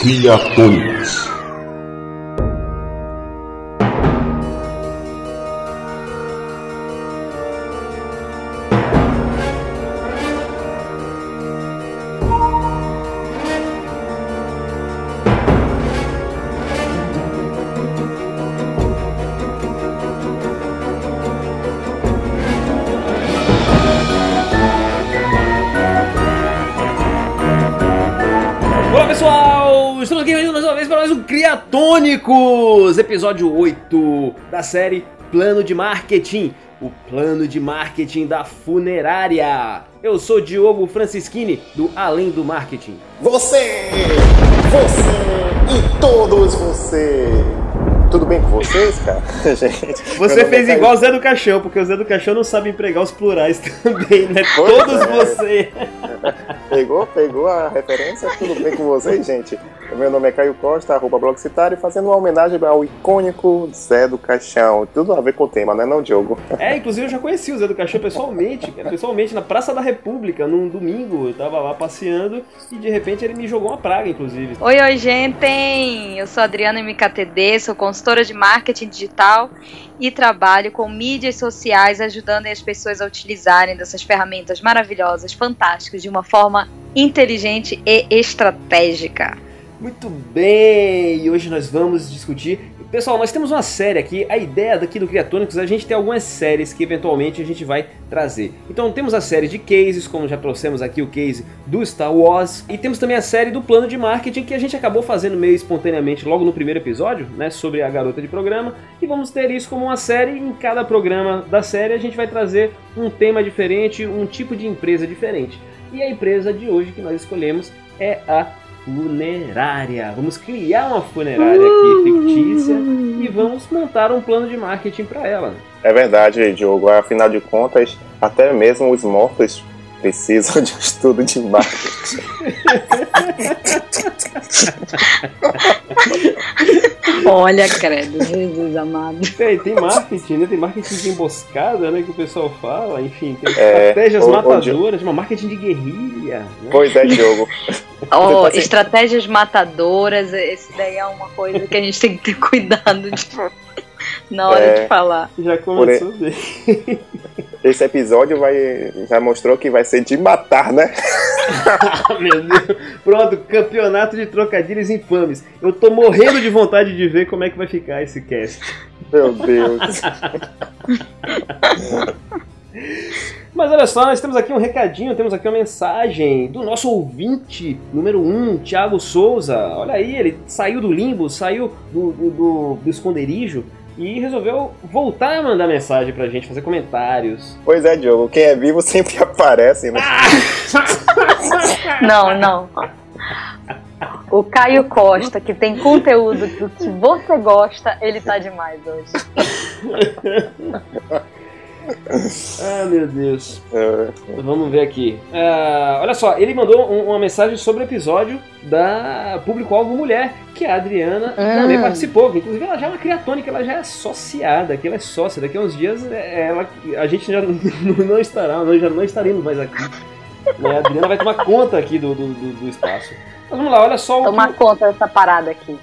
Criatônicos. Criatônicos, episódio 8 da série Plano de Marketing, o plano de marketing da funerária. Eu sou Diogo Francischini, do Além do Marketing. Você! Você! E todos você! Tudo bem com vocês, cara? Gente, Você meu nome fez é igual o Zé do Caixão, porque o Zé do Caixão não sabe empregar os plurais também, né? Pois Todos é. você. Pegou? Pegou a referência? Tudo bem com vocês, gente? Meu nome é Caio Costa, arroba Blogcitário, fazendo uma homenagem ao icônico Zé do Caixão. Tudo a ver com o tema, né não, Diogo? É, inclusive eu já conheci o Zé do Caixão pessoalmente, cara, pessoalmente na Praça da República, num domingo. Eu tava lá passeando e de repente ele me jogou uma praga, inclusive. Oi, oi, gente! Eu sou a Adriana MKTD, sou consultora de marketing digital e trabalho com mídias sociais, ajudando as pessoas a utilizarem dessas ferramentas maravilhosas, fantásticas, de uma forma inteligente e estratégica. Muito bem, e hoje nós vamos discutir. Pessoal, nós temos uma série aqui. A ideia daqui do Criatônicos é a gente ter algumas séries que eventualmente a gente vai trazer. Então temos a série de cases, como já trouxemos aqui o case do Star Wars, e temos também a série do plano de marketing que a gente acabou fazendo meio espontaneamente logo no primeiro episódio, né, sobre a garota de programa, e vamos ter isso como uma série. Em cada programa da série a gente vai trazer um tema diferente, um tipo de empresa diferente. E a empresa de hoje que nós escolhemos é a funerária. Vamos criar uma funerária aqui fictícia e vamos montar um plano de marketing para ela. É verdade, Diogo. Afinal de contas, até mesmo os mortos precisam de um estudo de marketing. Olha, credo, Jesus amado. Tem, tem marketing, né? Tem marketing de emboscada, né? Que o pessoal fala. Enfim, tem É, estratégias o- o matadoras, uma marketing de guerrilha. Né? Pois é, Diogo. Oh, Tipo estratégias matadoras, esse daí é uma coisa que a gente tem que ter cuidado de... na hora É. de falar. Já começou bem. Esse episódio vai, já mostrou que vai ser de matar, né? Meu Deus. Pronto, campeonato de trocadilhos infames. Eu tô morrendo de vontade de ver como é que vai ficar esse cast. Meu Deus. Mas olha só, nós temos aqui um recadinho, temos aqui uma mensagem do nosso ouvinte número 1, um, Thiago Souza. Olha aí, ele saiu do limbo, saiu do, do, do- do esconderijo e resolveu voltar a mandar mensagem pra gente, fazer comentários. Pois é, Diogo. Quem é vivo sempre aparece, né? Não, não. O Caio Costa, que tem conteúdo do que você gosta, ele tá demais hoje. Ah, meu Deus. É, Vamos ver aqui. Ah, olha só, ele mandou um- uma mensagem sobre o episódio da Público-Alvo Mulher, que a Adriana Hum. também participou. Inclusive, ela já é uma criatônica, ela já é associada, que ela é sócia. Daqui a uns dias é, ela, a gente já não, estará, nós já não estaremos mais aqui. Né? A Adriana vai tomar conta aqui do, do, do- do espaço. Mas vamos lá, olha só o que, Tomar conta dessa parada aqui.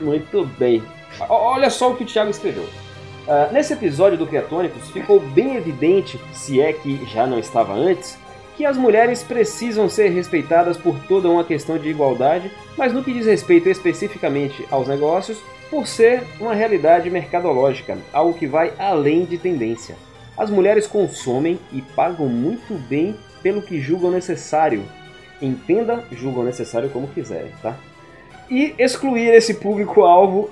muito bem. O- Olha só o que o Thiago escreveu. Ah, nesse episódio do Criatônicos ficou bem evidente, se é que já não estava antes, que as mulheres precisam ser respeitadas por toda uma questão de igualdade, mas no que diz respeito especificamente aos negócios, por ser uma realidade mercadológica, algo que vai além de tendência. As mulheres consomem e pagam muito bem pelo que julgam necessário. Entenda, julgam necessário como quiserem, tá? E excluir esse público-alvo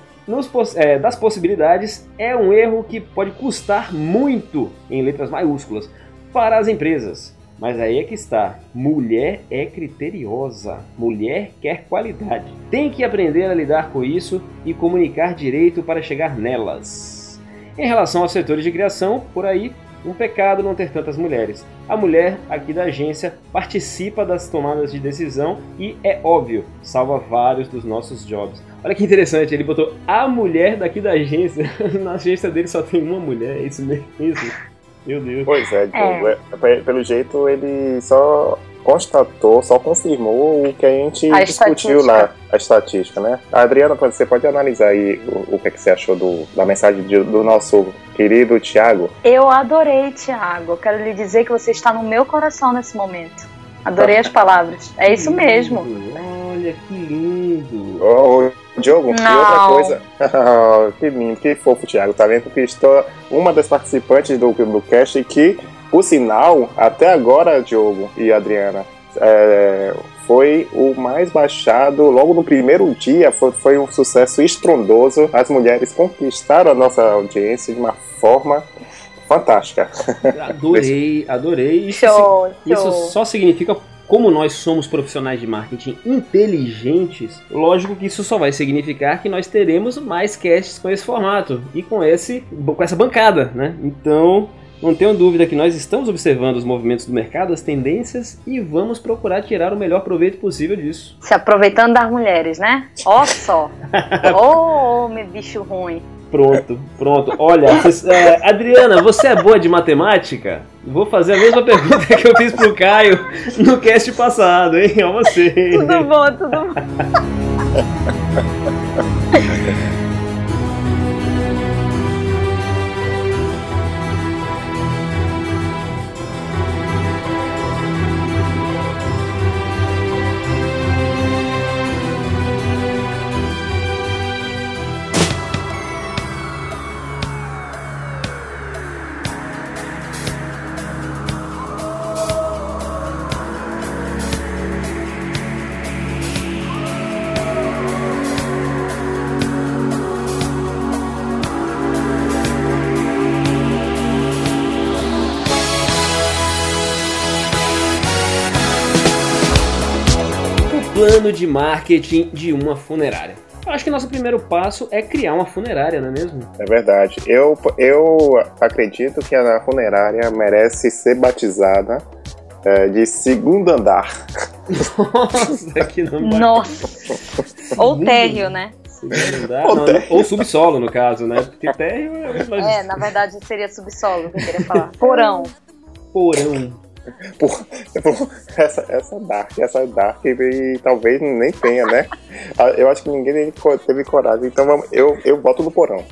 é, das possibilidades é um erro que pode custar muito, em letras maiúsculas, para as empresas. Mas aí é que está. Mulher é criteriosa. Mulher quer qualidade. Tem que aprender a lidar com isso e comunicar direito para chegar nelas. Em relação aos setores de criação, por aí, um pecado não ter tantas mulheres. A mulher aqui da agência participa das tomadas de decisão e, é óbvio, salva vários dos nossos jobs. Olha que interessante, ele botou a mulher daqui da agência. Na agência dele só tem uma mulher, é isso mesmo? Meu Deus. Pois é, Diogo. É, pe- pelo jeito ele só constatou, só confirmou o que a gente A discutiu lá, a estatística, né? Adriana, você pode analisar aí o, o que, é que você achou do, da mensagem de- do nosso querido Tiago? Eu adorei, Thiago. Eu quero lhe dizer que você está no meu coração nesse momento. Adorei as palavras. É isso mesmo. Olha que lindo. Ô, Diogo, e outra Não. coisa. que lindo, que fofo, Thiago. Tá vendo que estou uma das participantes do, do cast e que, por sinal, até agora, Diogo e Adriana, é, foi o mais baixado logo no primeiro dia. Foi, foi um sucesso estrondoso. As mulheres conquistaram a nossa audiência de uma forma fantástica. Adorei, adorei. Isso, Show, isso show. só significa como nós somos profissionais de marketing inteligentes, lógico que isso só vai significar que nós teremos mais casts com esse formato e com esse com essa bancada, né? Então, não tenho dúvida que nós estamos observando os movimentos do mercado, as tendências e vamos procurar tirar o melhor proveito possível disso. Se aproveitando das mulheres, né? Ó só. Ô, homem bicho ruim. Pronto, pronto. Olha, vocês- é, Adriana, você é boa de matemática? Vou fazer a mesma pergunta que eu fiz pro Caio no cast passado, hein? Ó você. Tudo bom, tudo bom. plano de marketing de uma funerária. Eu acho que nosso primeiro passo é criar uma funerária, não é mesmo? É verdade. Eu, eu acredito que a funerária merece ser batizada é, de segundo andar. Nossa, que não vai- Nossa. Ou térreo, né? Segundo andar. Ou Não, térreo. ou subsolo, no caso, né? Porque térreo é É, na verdade seria subsolo que eu queria falar. Porão. porão. Por- por- essa, essa Dark, essa Dark e, talvez nem tenha, né? Ah, Eu acho que ninguém teve coragem. Então vamos, eu, eu boto no porão.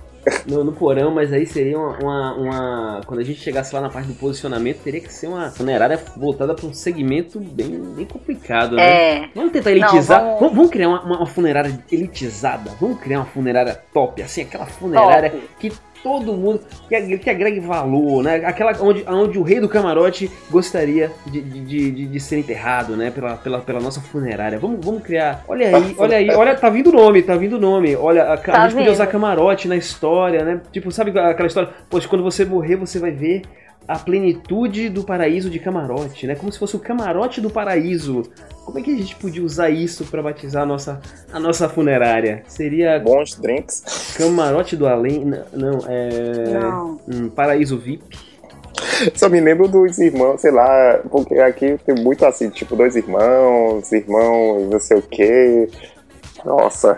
No, no porão, mas aí seria uma, uma, uma- Quando a gente chegasse lá na parte do posicionamento, teria que ser uma funerária voltada para um segmento bem, bem complicado, né? É. Vamos tentar elitizar. vamos- vamos... vamos criar uma, uma- uma funerária elitizada. Vamos criar uma funerária top, assim, aquela funerária Top. que todo mundo. Que, agre- que agregue valor, né? Aquela onde, onde o rei do camarote gostaria de, de, de, de- ser enterrado, né? Pela, pela, pela nossa funerária. Vamos, vamos criar. Olha aí, olha aí, olha, tá vindo o nome, tá vindo o nome. Olha, a, a Tá gente podia usar camarote na história, né? Tipo, sabe aquela história? Poxa, quando você morrer, você vai ver a plenitude do paraíso de camarote, né? Como se fosse o camarote do paraíso. Como é que a gente podia usar isso pra batizar a nossa, a nossa funerária? Seria Bons drinks. camarote do além? Não, é. Não. Um paraíso VIP. Só me lembro dos irmãos, sei lá, porque aqui tem muito assim, tipo, dois irmãos, irmãos, não sei o quê. Nossa.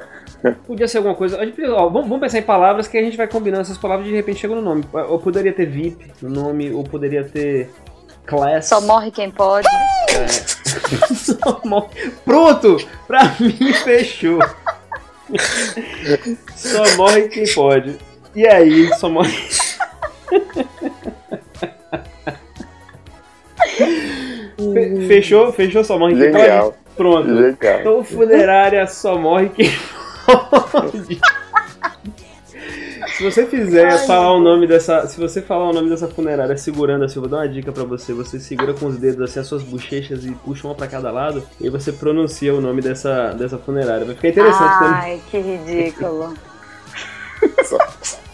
Podia ser alguma coisa. A gente, ó, vamos, vamos pensar em palavras que a gente vai combinando essas palavras e de repente chega no nome. Ou poderia ter VIP no nome, ou poderia ter class. Só morre quem pode. Só morre. Pronto! Pra mim fechou. Só morre quem pode. E aí, só morre. Fe- Fechou? Fechou, só morre quem Genial. pode? Pronto. Legal. Então, funerária só morre quem pode. Se você fizer falar o nome dessa. Se você falar o nome dessa funerária segurando assim, eu vou dar uma dica pra você. Você segura com os dedos assim as suas bochechas e puxa uma pra cada lado. E você pronuncia o nome dessa, dessa funerária. Vai ficar interessante também. Ai, que ridículo.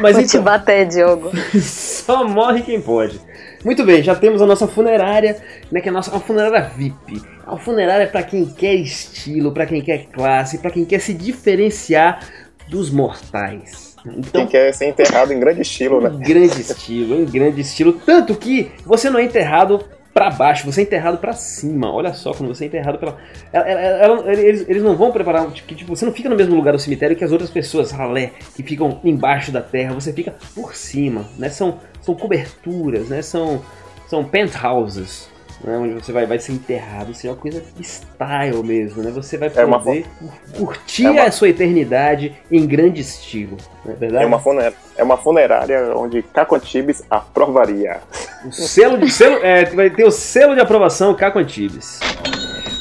Mas Vou te então, bater, Diogo. só morre quem pode. Muito bem, já temos a nossa funerária, né, que é a nossa uma funerária VIP. É uma funerária pra quem quer estilo, pra quem quer classe, pra quem quer se diferenciar dos mortais. Então, Quem quer ser enterrado em grande estilo, né? Em grande estilo, em grande estilo. Tanto que você não é enterrado pra baixo, você é enterrado pra cima. Olha só, quando você é enterrado pela. ela- ela- eles, eles não vão preparar. tipo, você não fica no mesmo lugar do cemitério que as outras pessoas, ralé, que ficam embaixo da terra. Você fica por cima, né? São, são coberturas, né? São, são penthouses. Né, onde você vai, vai ser enterrado, seja uma coisa style mesmo, né? Você vai É uma poder curtir é uma- a sua eternidade em grande estilo, não é verdade? É uma, funer- é uma funerária onde Caco Antibes aprovaria. O selo de selo, é, vai ter o selo de aprovação Caco Antibes.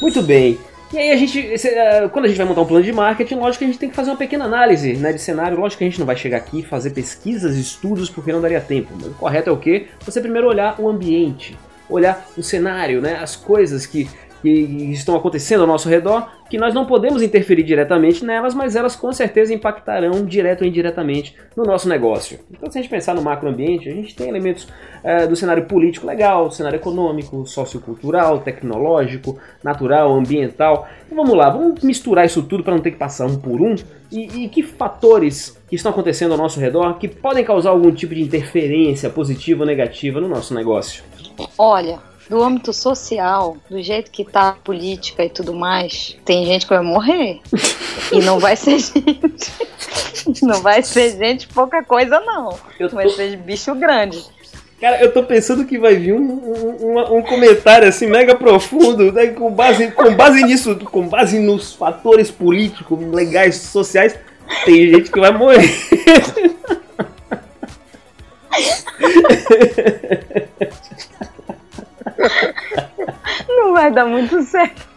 Muito bem. E aí a gente, eh, quando a gente vai montar um plano de marketing, lógico que a gente tem que fazer uma pequena análise né, de cenário. Lógico que a gente não vai chegar aqui e fazer pesquisas, estudos, porque não daria tempo. Mas o correto é o quê? Você primeiro olhar o ambiente, olhar o cenário, né, as coisas que, que estão acontecendo ao nosso redor, que nós não podemos interferir diretamente nelas, mas elas com certeza impactarão direto ou indiretamente no nosso negócio. Então, se a gente pensar no macroambiente, a gente tem elementos eh, do cenário político legal, cenário econômico, sociocultural, tecnológico, natural, ambiental. Então, vamos lá, vamos misturar isso tudo para não ter que passar um por um. E, e que fatores que estão acontecendo ao nosso redor que podem causar algum tipo de interferência positiva ou negativa no nosso negócio? Olha, do âmbito social, do jeito que tá a política e tudo mais, tem gente que vai morrer. e não vai ser gente. Não vai ser gente pouca coisa, não. Eu Vai ser bicho grande. Cara, eu tô pensando que vai vir um, um, um- um comentário assim mega profundo, né, com, base, com base nisso, com base nos fatores políticos, legais, sociais. Tem gente que vai morrer. Não vai dar muito certo.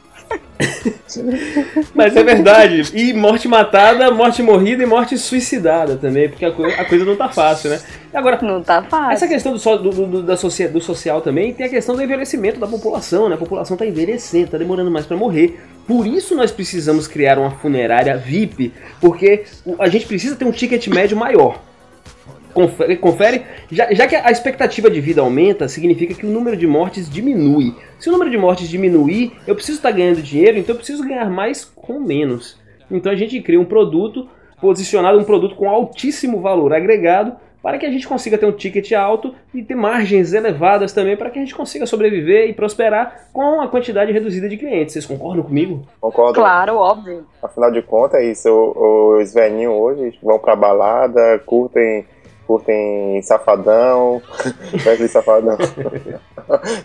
Mas é verdade. E morte matada, morte morrida e morte suicidada também, porque a, coi- a coisa não tá fácil, né? Agora, Não tá fácil. essa questão do, do, do- da socia- do social também tem a questão do envelhecimento da população, né? A população tá envelhecendo, tá demorando mais para morrer. Por isso nós precisamos criar uma funerária VIP, porque a gente precisa ter um ticket médio maior. Confere, confere? Já, já que a expectativa de vida aumenta, significa que o número de mortes diminui. Se o número de mortes diminuir, eu preciso estar ganhando dinheiro, então eu preciso ganhar mais com menos. Então a gente cria um produto posicionado, um produto com altíssimo valor agregado, para que a gente consiga ter um ticket alto e ter margens elevadas também, para que a gente consiga sobreviver e prosperar com a quantidade reduzida de clientes. Vocês concordam comigo? Concordo? Claro, óbvio. Afinal de contas, é isso. o- Os velhinhos hoje vão pra balada, curtem, curtem safadão, Wesley safadão,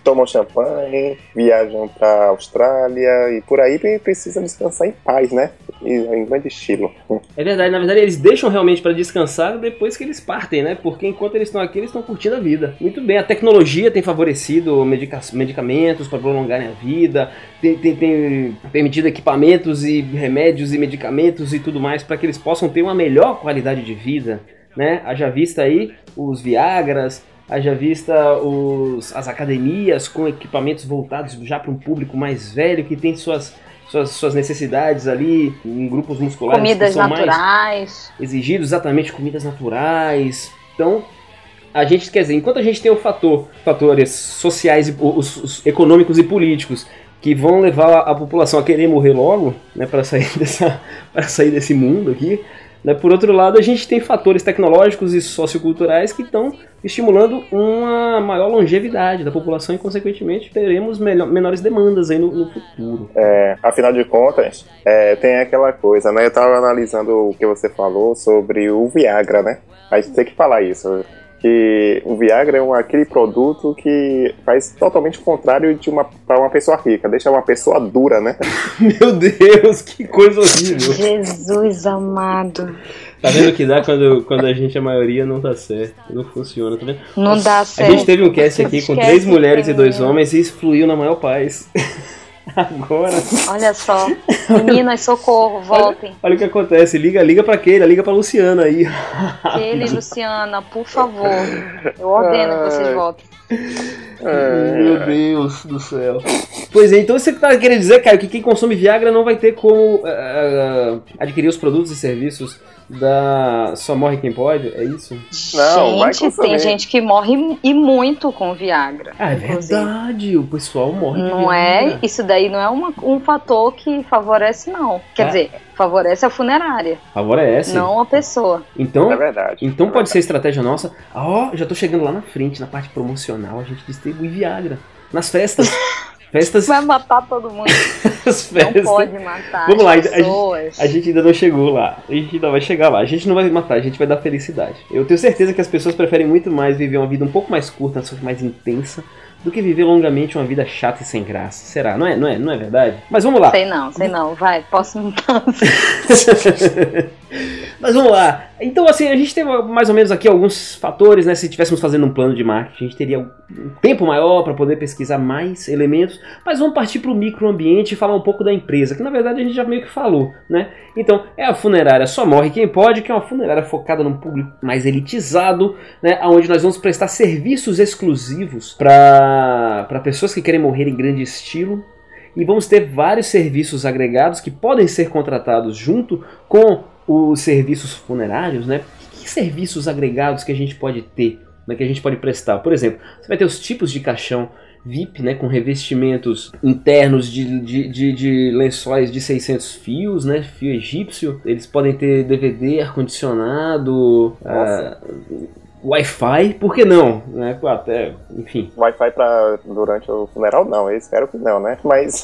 tomam champanhe, viajam pra Austrália e por aí pre- precisam descansar em paz, né? E em grande estilo. É verdade, na verdade eles deixam realmente para descansar depois que eles partem, né? Porque enquanto eles estão aqui, eles estão curtindo a vida. Muito bem, a tecnologia tem favorecido medica- medicamentos para prolongarem a vida, tem, tem- tem permitido equipamentos e remédios e medicamentos e tudo mais para que eles possam ter uma melhor qualidade de vida, né? Haja vista aí os Viagras, haja vista os, as academias com equipamentos voltados já para um público mais velho que tem suas suas, suas necessidades ali em grupos musculares Comidas naturais. exigidos exatamente comidas naturais. Então, a gente quer dizer, enquanto a gente tem o fator, fatores sociais, e, os, os econômicos e políticos que vão levar a, população a querer morrer logo, né, para sair dessa, para sair desse mundo aqui. Né, por outro lado, a gente tem fatores tecnológicos e socioculturais que estão estimulando uma maior longevidade da população e, consequentemente, teremos melhor, menores demandas aí no, no futuro. É, afinal de contas, é, tem aquela coisa, né? Eu tava analisando o que você falou sobre o Viagra, né? A gente tem que falar isso. Que o Viagra é um, aquele produto que faz totalmente o contrário de uma para uma pessoa rica, deixa uma pessoa dura, né? Meu Deus, que coisa horrível! Jesus amado. Tá vendo que dá quando, quando a gente, a maioria, não tá certo. Não funciona, tá vendo? Não dá A certo. gente teve um cast aqui com três mulheres e dois homens e isso fluiu na maior paz. Agora, Olha só. Meninas, socorro, voltem. olha o que acontece. Liga, liga pra Keila, liga pra Luciana aí. Kelly e Luciana, por favor. Eu ordeno que vocês voltem. Meu Deus do céu. Pois é, então você tá querendo dizer, Caio, que quem consome Viagra não vai ter como eh, adquirir os produtos e serviços da Só Morre Quem Pode? É isso? Não, gente, tem gente que morre e muito com Viagra. Ah, é inclusive. verdade. O pessoal morre Não é, isso daí não é uma- um fator que favorece, não. Quer Ah. dizer, favorece a funerária, Favorece. não a pessoa. Então, É verdade. Então É pode ser verdade. estratégia nossa. Ah, Ó, já tô chegando lá na frente, na parte promocional, a gente distribui Viagra. Nas festas. festas. Vai matar todo mundo. As Não festas. pode matar Vamos lá, a as gente- pessoas. A gente ainda não chegou lá. A gente ainda vai chegar lá. A gente não vai matar, a gente vai dar felicidade. Eu tenho certeza que as pessoas preferem muito mais viver uma vida um pouco mais curta, mais intensa, do que viver longamente uma vida chata e sem graça. Será? Não é, não é, não é verdade? Mas vamos lá. Sei não, sei não. Vai, posso Mas vamos lá. Então, assim, a gente tem mais ou menos aqui alguns fatores, né? Se estivéssemos fazendo um plano de marketing, a gente teria um tempo maior para poder pesquisar mais elementos. Mas vamos partir para o microambiente e falar um pouco da empresa, que na verdade a gente já meio que falou, né? Então, é a funerária Só Morre Quem Pode, que é uma funerária focada num público mais elitizado, né? Onde nós vamos prestar serviços exclusivos para pessoas que querem morrer em grande estilo, e vamos ter vários serviços agregados que podem ser contratados junto com os serviços funerários, né? Que serviços agregados que a gente pode ter, né, que a gente pode prestar? Por exemplo, você vai ter os tipos de caixão VIP, né, com revestimentos internos de, de, de, de lençóis de 600 fios, né, fio egípcio. Eles podem ter DVD, ar-condicionado, uh, Wi-Fi, por que não? Né? Até, enfim. Wi-Fi para durante o funeral não, eu espero que não, né? Mas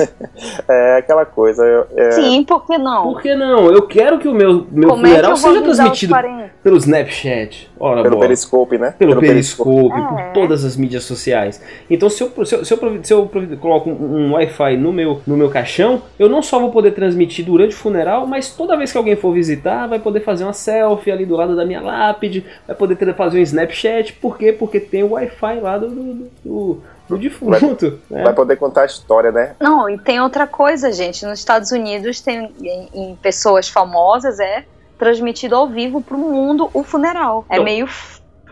é aquela coisa. É... Sim, por que não? Por que não? Eu quero que o meu, meu Como é funeral é seja transmitido pelo Snapchat. Ora, pelo boa. Periscope, né? Pelo, pelo Periscope, Periscope. por É. todas as mídias sociais. Então, se eu, se eu, se eu, se eu coloco um, um Wi-Fi no meu, no meu caixão, eu não só vou poder transmitir durante o funeral, mas toda vez que alguém for visitar, vai poder fazer uma selfie ali do lado da minha lápide, vai poder ter- fazer um Snapchat. Por quê? Porque tem o Wi-Fi lá do, do, do, do defunto. né? Vai poder contar a história, né? Não, e tem outra coisa, gente. Nos Estados Unidos, tem em, em pessoas famosas, é transmitido ao vivo pro mundo o funeral. É Não. meio,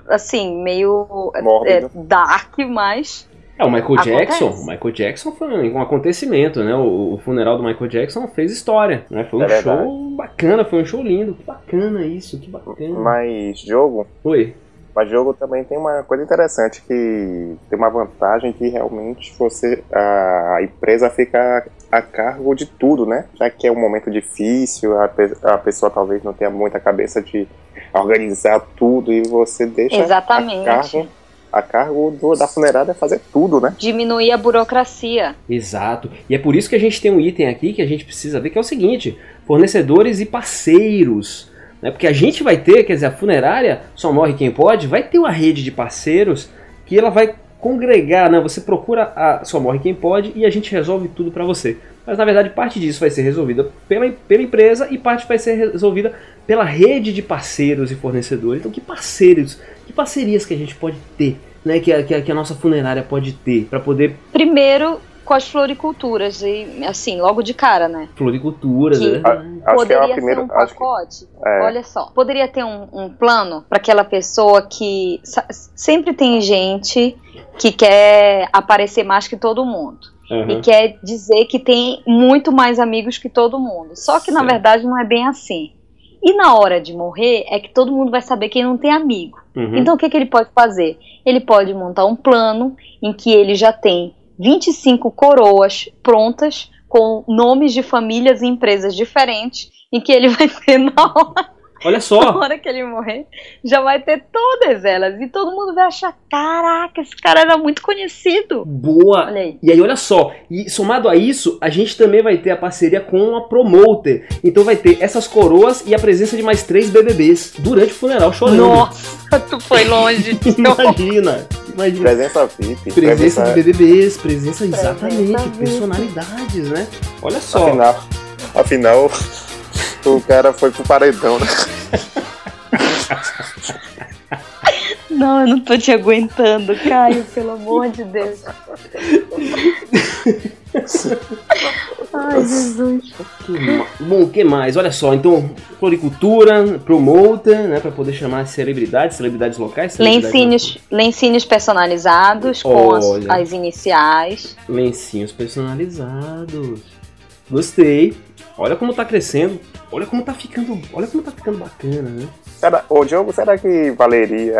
assim, meio é, Mórbido. dark, mas É, o Michael Acontece. Jackson, o Michael Jackson foi um acontecimento, né? O, o funeral do Michael Jackson fez história, né? Foi um É show bacana, foi um show lindo, que bacana isso, que bacana. Mas jogo, Oi. Mas jogo também tem uma coisa interessante que tem uma vantagem que realmente você a empresa fica a cargo de tudo, né? Já que é um momento difícil, a, pe- a pessoa talvez não tenha muita cabeça de organizar tudo e você deixa Exatamente. a cargo, a cargo do- da funerária fazer tudo, né? diminuir a burocracia. Exato. E é por isso que a gente tem um item aqui que a gente precisa ver, que é o seguinte: fornecedores e parceiros. Né? Porque a gente vai ter, quer dizer, a funerária, só morre quem pode, vai ter uma rede de parceiros que ela vai congregar, né? Você procura a Só Morre Quem Pode e a gente resolve tudo para você. Mas na verdade parte disso vai ser resolvida pela, pela empresa e parte vai ser resolvida pela rede de parceiros e fornecedores. Então que parceiros, que parcerias que a gente pode ter, né? Que a, que que a nossa funerária pode ter para poder Primeiro com as floriculturas, e assim, logo de cara, né? floriculturas, Que- né? A- Acho que é Poderia a primeira. ser um Acho que, pacote. é, Olha só, poderia ter um, um plano para aquela pessoa que sa- sempre tem gente que quer aparecer mais que todo mundo Aham. e quer dizer que tem muito mais amigos que todo mundo. Só que na Certo. verdade não é bem assim. E na hora de morrer é que todo mundo vai saber quem não tem amigo. Uhum. Então o que, que ele pode fazer? Ele pode montar um plano em que ele já tem 25 coroas prontas com nomes de famílias e empresas diferentes em que ele vai ter na hora, Olha na só, hora que ele morrer, já vai ter todas elas e todo mundo vai achar, caraca, esse cara era muito conhecido. boa. Olha aí. E aí, olha só, e somado a isso, a gente também vai ter a parceria com a Promoter. Então vai ter essas coroas e a presença de mais três BBBs durante o funeral chorando. Nossa, tu foi longe. Imagina, imagina. presença VIP. Presença de BBBs, presença exatamente, VIP. personalidades, né? Olha só. Afinal, afinal, o cara foi pro paredão, né? Não, eu não tô te aguentando, Caio, pelo amor de Deus. Ai, Jesus. Que Bom, o que mais? Olha só, então, floricultura, promoter, né, para poder chamar celebridades, celebridades locais, celebridades Lencinhos, lencinhos personalizados com as, as iniciais. Lencinhos personalizados. Gostei. Olha como tá crescendo. Olha como tá ficando. Olha como tá ficando bacana, né? Será, ô Diogo, será que valeria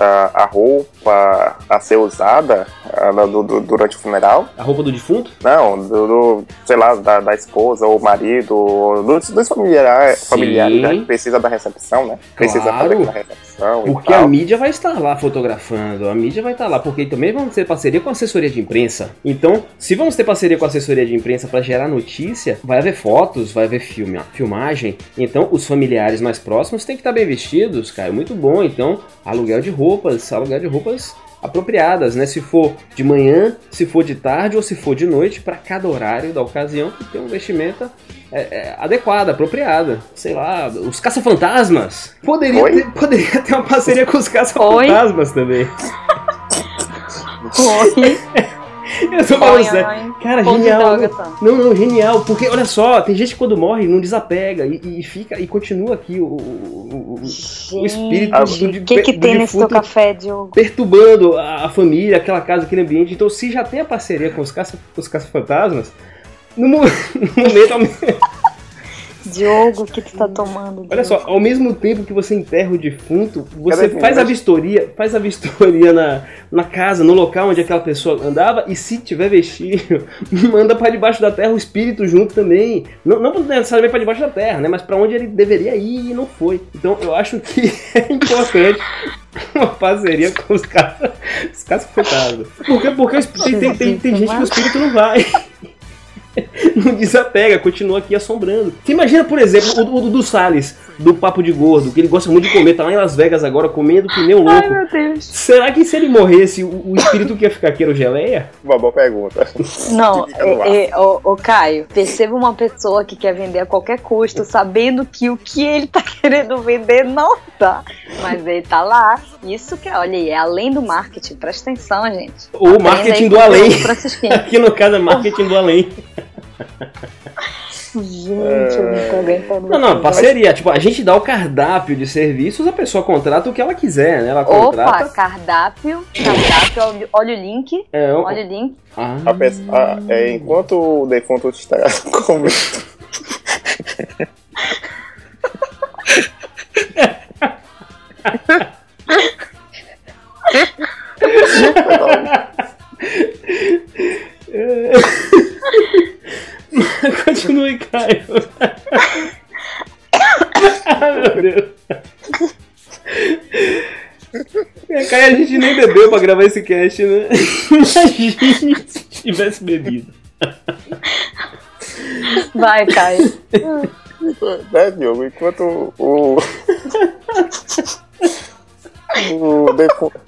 a, a roupa a ser usada ah, do- do- durante o funeral? A roupa do defunto? Não, do, do, sei lá, da, da esposa ou marido, dos, dos familiares, familiares né, que precisa da recepção, né? Precisa Claro. fazer aquela recepção Porque a mídia vai estar lá fotografando, a mídia vai estar lá, porque também vamos ter parceria com a assessoria de imprensa. Então, se vamos ter parceria com a assessoria de imprensa para gerar notícia, vai haver fotos, vai haver filme, filmagem. Então, os familiares mais próximos têm que estar bem vestidos, cara, muito bom. Então, aluguel de roupas, aluguel de roupas apropriadas, né? Se for de manhã, se for de tarde ou se for de noite, para cada horário da ocasião, ter uma vestimenta é, é, adequada, apropriada. Sei lá, os caça-fantasmas. Poderia ter, poderia ter uma parceria com os caça-fantasmas também. Oi. Eu tô falando sério. Cara, genial. Não, não, genial. Porque, olha só, tem gente que quando morre não desapega e, e fica e continua aqui o, o, o, o espírito do, de, que, que do tem nesse teu café, Diogo? Perturbando a, a, família, aquela casa, aquele ambiente. Então, se já tem a parceria com os caça-fantasmas, no, no momento. Diogo, o que tu tá tomando? Diogo? Olha só, ao mesmo tempo que você enterra o defunto, você faz a vistoria, faz a vistoria na, na casa, no local onde aquela pessoa andava, e se tiver vestígio, manda para debaixo da terra o espírito junto também. Não, não necessariamente para debaixo da terra, né? Mas para onde ele deveria ir e não foi. Então eu acho que é importante uma parceria com os caras, os caras fantasmas. Porque, porque tem, tem, tem, tem gente que o espírito não vai. não desapega, continua aqui assombrando. Você imagina, por exemplo, o, o, do Salles, do Papo de Gordo, que ele gosta muito de comer, tá lá em Las Vegas agora comendo que nem um louco. Ai, meu Deus. Será que se ele morresse, o, o espírito que ia ficar aqui era o geleia? Uma boa pergunta. Não, é, é, o, o Caio, perceba uma pessoa que quer vender a qualquer custo, sabendo que o que ele tá querendo vender não tá. Mas ele tá lá. Isso que, olha aí, é além do marketing. Presta atenção, gente. O marketing do além. Aqui no caso é marketing do além. Gente, eu não tô aguentando. Não, não, parceria. Tipo, a gente dá o cardápio de serviços, a pessoa contrata o que ela quiser, né? Ela contrata. Opa, cardápio, cardápio, olha o link. É, eu... Olha o link. Ah. A peça, a, é, enquanto o defunto está comendo. Continue, Caio. Ai, meu Deus. É, Caio, a gente nem bebeu pra gravar esse cast, né? Imagine se tivesse bebido. Vai, Caio. Né, Diogo? Enquanto o. o defunto.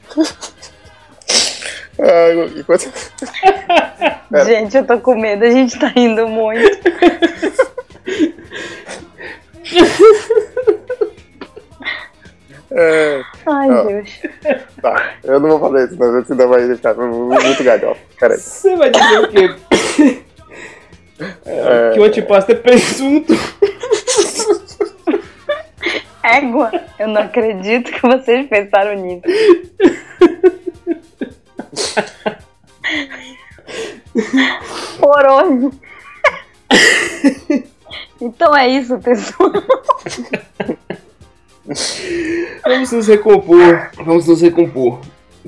Ah, enquanto... gente, eu tô com medo, a gente tá indo muito. É, Ai, ó, Deus. Tá, eu não vou fazer isso, mas você ainda vai deixar muito galhofa. Você vai dizer o quê? É, que o antipasto é presunto. Égua, eu não acredito que vocês pensaram nisso. Por onde? então é isso, pessoal. Vamos nos recompor. Vamos nos recompor.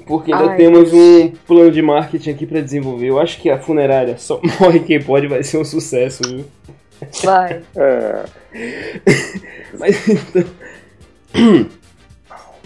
Porque ainda Ai, temos um plano de marketing aqui para desenvolver. Eu acho que a funerária só morre quem pode vai ser um sucesso, viu? Vai. É. Mas então.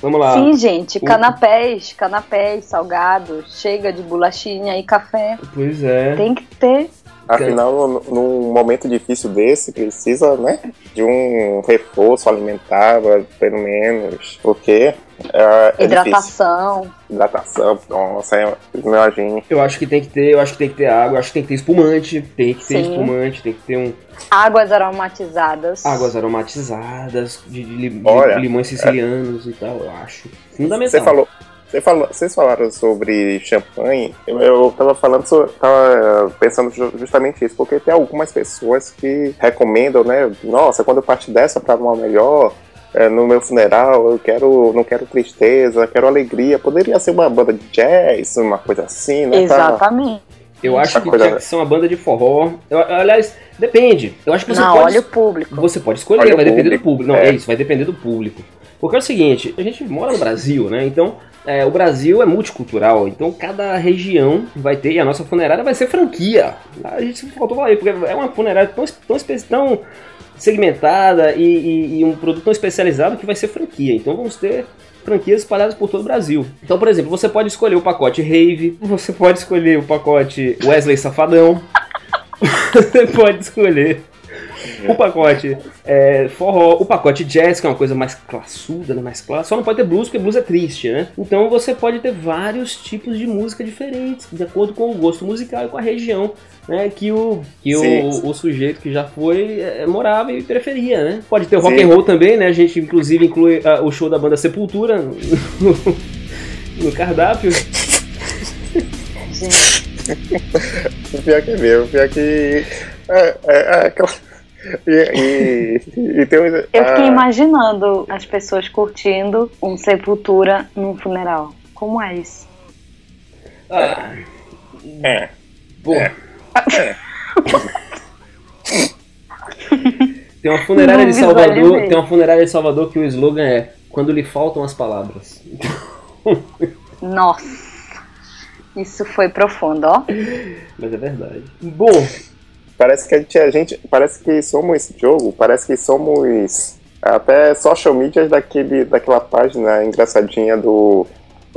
Vamos lá. Sim, gente, canapés, canapés, salgados, chega de bolachinha e café. Pois é. Tem que ter. Afinal, num momento difícil desse, precisa, né, de um reforço alimentar, pelo menos, porque é, é Hidratação. Difícil. Hidratação, nossa, é, imagine. Eu acho que tem que ter, eu acho que tem que ter água, acho que tem que ter espumante, tem que ter Sim. espumante, tem que ter um... Águas aromatizadas. Águas aromatizadas, de, de, Olha, de limões sicilianos é... e tal, eu acho. Fundamental. Você falou, você falou, vocês falaram sobre champanhe, eu, eu tava falando, tava pensando justamente isso, porque tem algumas pessoas que recomendam, né? Nossa, quando eu partir dessa para uma melhor, é, no meu funeral, eu quero, não quero tristeza, quero alegria. Poderia ser uma banda de jazz, uma coisa assim, né? Exatamente. Eu acho que tinha que ser uma banda de forró. Eu, aliás, depende. Eu acho que você não, pode. olha o público. Você pode escolher, olha vai depender do público. Não, é. é isso, vai depender do público. Porque é o seguinte, a gente mora no Brasil, né? Então é, o Brasil é multicultural, então cada região vai ter, e a nossa funerária vai ser franquia. A gente faltou falar aí, porque é uma funerária tão, tão, tão segmentada e, e, e um produto tão especializado que vai ser franquia. Então vamos ter franquias espalhadas por todo o Brasil. Então, por exemplo, você pode escolher o pacote Rave, você pode escolher o pacote Wesley Safadão, você pode escolher o pacote é, forró, o pacote jazz, que é uma coisa mais classuda, né, mais clássica. Só não pode ter blues, porque blues é triste, né? Então você pode ter vários tipos de música diferentes, de acordo com o gosto musical e com a região né, que o, que o, o, sujeito que já foi é, morava e preferia, né? Pode ter rock Sim. and roll também, né? A gente inclusive inclui uh, o show da banda Sepultura no, no cardápio. o pior que é meu, o pior que é, é, é aquela e, e, e tem um, Eu fiquei ah, imaginando as pessoas curtindo um sepultura num funeral. Como é isso? Ah, é. Bom. É. Tem uma funerária de Salvador, tem uma funerária de Salvador que o slogan é quando lhe faltam as palavras. Nossa. Isso foi profundo, ó. Mas é verdade. Bom, parece que a gente, a gente parece que somos esse jogo, parece que somos até social media daquele, daquela página engraçadinha do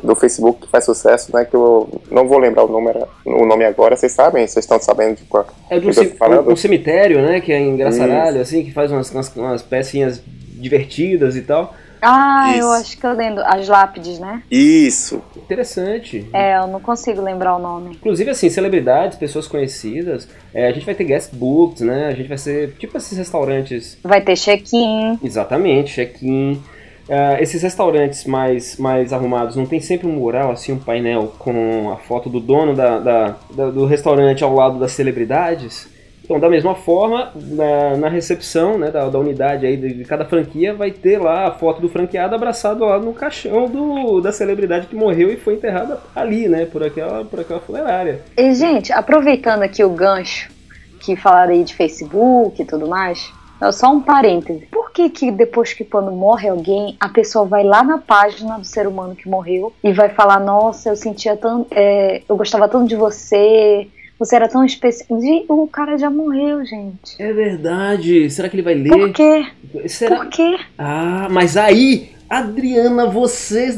do Facebook que faz sucesso, né? Que eu não vou lembrar o, número, o nome agora. Vocês sabem? Vocês estão sabendo de qual? É do um, um, cemitério, né? Que é engraçaralho, assim, que faz umas, umas, umas pecinhas divertidas e tal. Ah, Isso. eu acho que eu lembro. As lápides, né? Isso. Interessante. É, eu não consigo lembrar o nome. Inclusive, assim, celebridades, pessoas conhecidas. É, a gente vai ter guest books, né? A gente vai ser tipo esses restaurantes. Vai ter check-in. Exatamente, check-in. Uh, esses restaurantes mais, mais arrumados não tem sempre um mural, assim, um painel com a foto do dono da, da, da, do restaurante ao lado das celebridades? Então, da mesma forma, na, na recepção né, da, da unidade aí de, de, cada franquia, vai ter lá a foto do franqueado abraçado lá no caixão do, da celebridade que morreu e foi enterrada ali, né, por aquela, por aquela funerária. E, gente, aproveitando aqui o gancho que falaram aí de Facebook e tudo mais, só um parêntese. Por que que depois que quando morre alguém, a pessoa vai lá na página do ser humano que morreu e vai falar, nossa, eu sentia tanto, é, eu gostava tanto de você, você era tão especial. O cara já morreu, gente. É verdade. Será que ele vai ler? Por quê? Será? Por quê? Ah, mas aí Adriana, você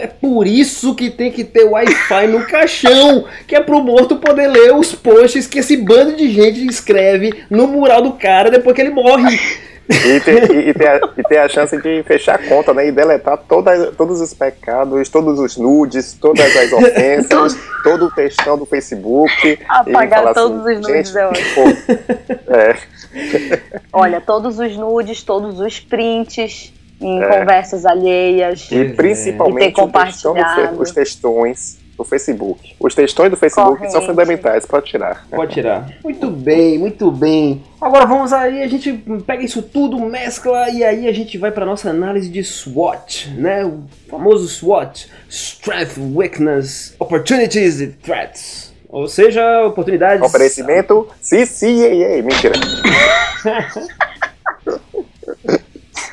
é por isso que tem que ter Wi-Fi no caixão, que é pro morto poder ler os posts que esse bando de gente escreve no mural do cara depois que ele morre. E ter, e, e, ter a, e ter a chance de fechar a conta, né? E deletar toda, todos os pecados, todos os nudes, todas as ofensas, todo o textão do Facebook. Apagar todos assim, os nudes é ótimo. É. Olha, todos os nudes, todos os prints em é. conversas alheias. E principalmente textão os textões do Facebook. Os textões do Facebook Corrente. são fundamentais, pode tirar. Pode tirar. Muito bem, muito bem. Agora vamos aí, a gente pega isso tudo, mescla e aí a gente vai para nossa análise de SWOT, né? O famoso SWOT, Strength, Weakness, Opportunities e Threats. Ou seja, oportunidades. Oferecimento CCAA. Mentira.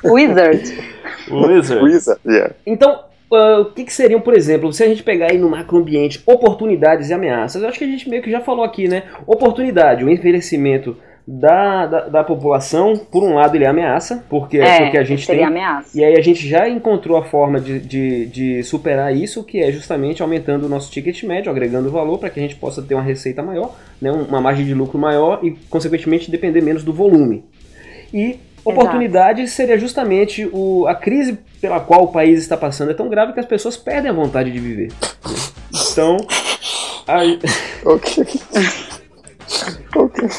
Wizard. Wizard. Wizard, yeah. Então, uh, o que, que, seriam, por exemplo, se a gente pegar aí no macroambiente oportunidades e ameaças? Eu acho que a gente meio que já falou aqui, né? Oportunidade, o envelhecimento da, da, da, população, por um lado ele é ameaça, porque é, é porque a gente tem. Ameaça. E aí a gente já encontrou a forma de, de, de, superar isso, que é justamente aumentando o nosso ticket médio, agregando valor para que a gente possa ter uma receita maior, né, uma margem de lucro maior e, consequentemente, depender menos do volume. E Oportunidade Exato. seria justamente o, a crise pela qual o país está passando é tão grave que as pessoas perdem a vontade de viver. Então. A... Ok. ok.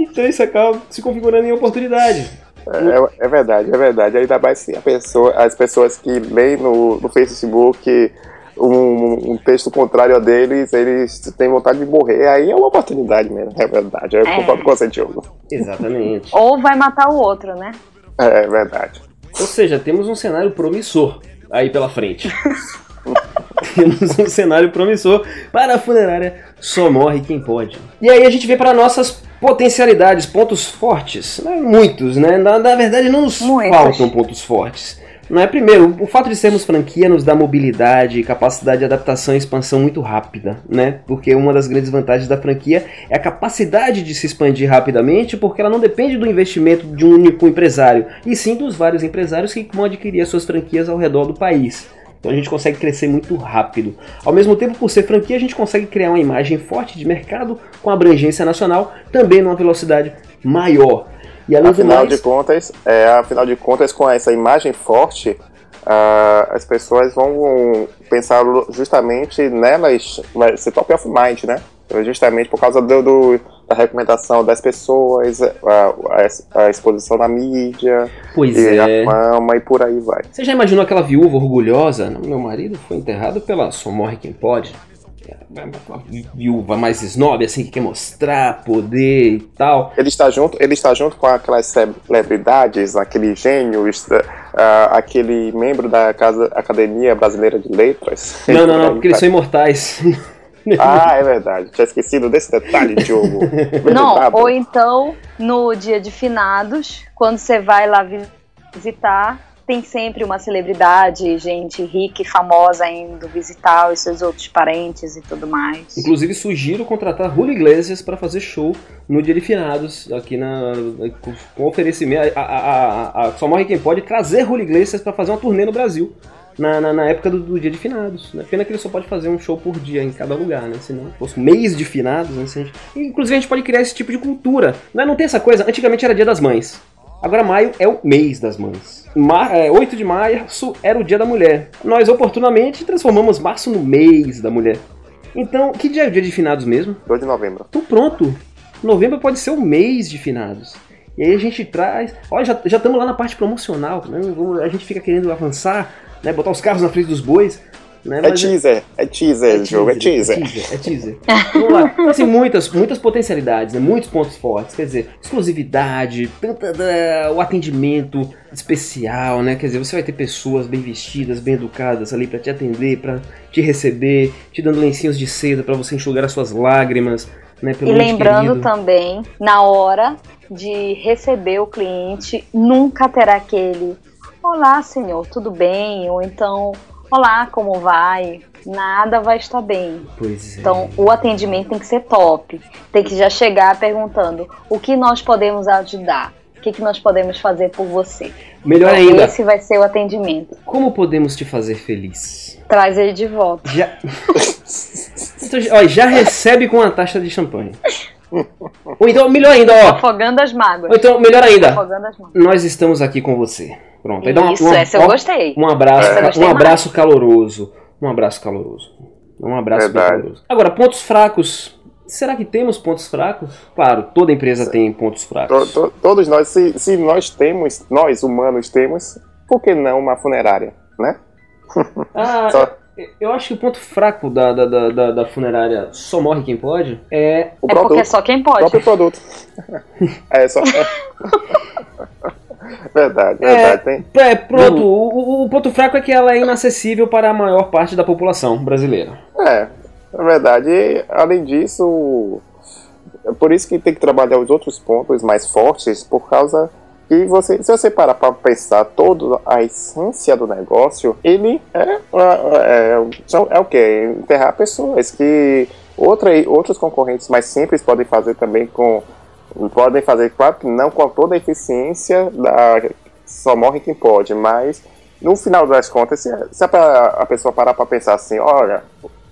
então isso acaba se configurando em oportunidade. É, é, verdade, é verdade. Ainda mais se a pessoa, as pessoas que leem no, no Facebook um, um, texto contrário a deles, eles têm vontade de morrer. Aí é uma oportunidade mesmo, é verdade. Eu é. concordo com você, Diogo. Exatamente. Ou vai matar o outro, né? É, é verdade. Ou seja, temos um cenário promissor aí pela frente. temos um cenário promissor para a funerária só morre quem pode. E aí a gente vê para nossas potencialidades, pontos fortes. Né? Muitos, né? Na, na verdade, não nos Muitos. faltam pontos fortes. Não é primeiro, o fato de sermos franquia nos dá mobilidade, capacidade de adaptação e expansão muito rápida, né? Porque uma das grandes vantagens da franquia é a capacidade de se expandir rapidamente, porque ela não depende do investimento de um único empresário, e sim dos vários empresários que vão adquirir as suas franquias ao redor do país. Então a gente consegue crescer muito rápido. Ao mesmo tempo, por ser franquia, a gente consegue criar uma imagem forte de mercado com abrangência nacional, também numa velocidade maior. E além afinal mais... de contas, é, afinal de contas, com essa imagem forte, uh, as pessoas vão pensar justamente nelas, vai ser top of mind, né? Justamente por causa do, do da recomendação das pessoas, a, a, a, exposição na mídia, pois e é. a fama e por aí vai. Você já imaginou aquela viúva orgulhosa? Meu marido foi enterrado pela Só Morre Quem Pode. Uma viúva mais snob, assim, que quer mostrar poder e tal. Ele está junto, ele está junto com aquelas celebridades, aquele gênio, uh, aquele membro da casa, Academia Brasileira de Letras. Não, não, não, porque eles são imortais. Ah, é verdade. Tinha esquecido desse detalhe, Diogo. Não, ou então, no dia de finados, quando você vai lá visitar, tem sempre uma celebridade, gente rica e famosa indo visitar os seus outros parentes e tudo mais. Inclusive, sugiro contratar Julio Iglesias para fazer show no dia de finados, aqui na, com oferecimento. A, a, a, a Só Morre Quem Pode trazer Julio Iglesias para fazer uma turnê no Brasil na, na, na, época do, do, dia de finados. Né? Pena que ele só pode fazer um show por dia em cada lugar, né? Se não fosse mês de finados, né? Gente... Inclusive a gente pode criar esse tipo de cultura. Né? Não tem essa coisa, antigamente era dia das mães. Agora maio é o mês das mães. Mar, é, 8 de março era o dia da mulher. Nós oportunamente transformamos março no mês da mulher. Então, que dia é o dia de finados mesmo? 2 de novembro. Então pronto. Novembro pode ser o mês de finados. E aí a gente traz. Olha, já estamos lá na parte promocional. Né? A gente fica querendo avançar né? Botar os carros na frente dos bois. Né? É teaser, é teaser, é jogo, é teaser. É teaser, é teaser. Vamos lá. Assim, muitas, muitas potencialidades, né? muitos pontos fortes. Quer dizer, exclusividade, tanta, o atendimento especial, né? Quer dizer, você vai ter pessoas bem vestidas, bem educadas ali para te atender, para te receber, te dando lencinhos de seda para você enxugar as suas lágrimas. Né, e lembrando também, na hora de receber o cliente, nunca terá aquele Olá, senhor, tudo bem? Ou então, Olá, como vai? Nada vai estar bem. Pois é. Então, o atendimento tem que ser top. Tem que já chegar perguntando o que nós podemos ajudar. O que, que nós podemos fazer por você? Melhor então, ainda. Esse vai ser o atendimento. Como podemos te fazer feliz? Traz ele de volta. Já, então, ó, já recebe com uma taxa de champanhe. Ou então, melhor ainda, ó. Afogando as mágoas. Ou então, melhor ainda. Afogando as mágoas. Nós estamos aqui com você. Pronto. Aí dá uma, Isso, uma, essa eu gostei. Um abraço, um abraço caloroso. Um abraço caloroso. Um abraço caloroso. Agora, pontos fracos. Será que temos pontos fracos? Claro, toda empresa Sim. tem pontos fracos. To, to, todos nós, se, se nós temos, nós humanos temos, por que não uma funerária, né? Ah, Só... eu acho que o ponto fraco da, da, da, da, funerária só morre quem pode é. O é produto, porque é só quem pode. O próprio produto. é só. Verdade, verdade. É, tem... é pronto. O, o, ponto fraco é que ela é inacessível para a maior parte da população brasileira. É, é verdade. E, além disso, é por isso que tem que trabalhar os outros pontos mais fortes, por causa que você, se você parar para pensar toda a essência do negócio, ele é, é, é, é o que? Enterrar pessoas que outra, outros concorrentes mais simples podem fazer também com podem fazer, claro que não com toda a eficiência, da, só morre quem pode, mas no final das contas, se, se a, a, pessoa parar para pensar assim, olha,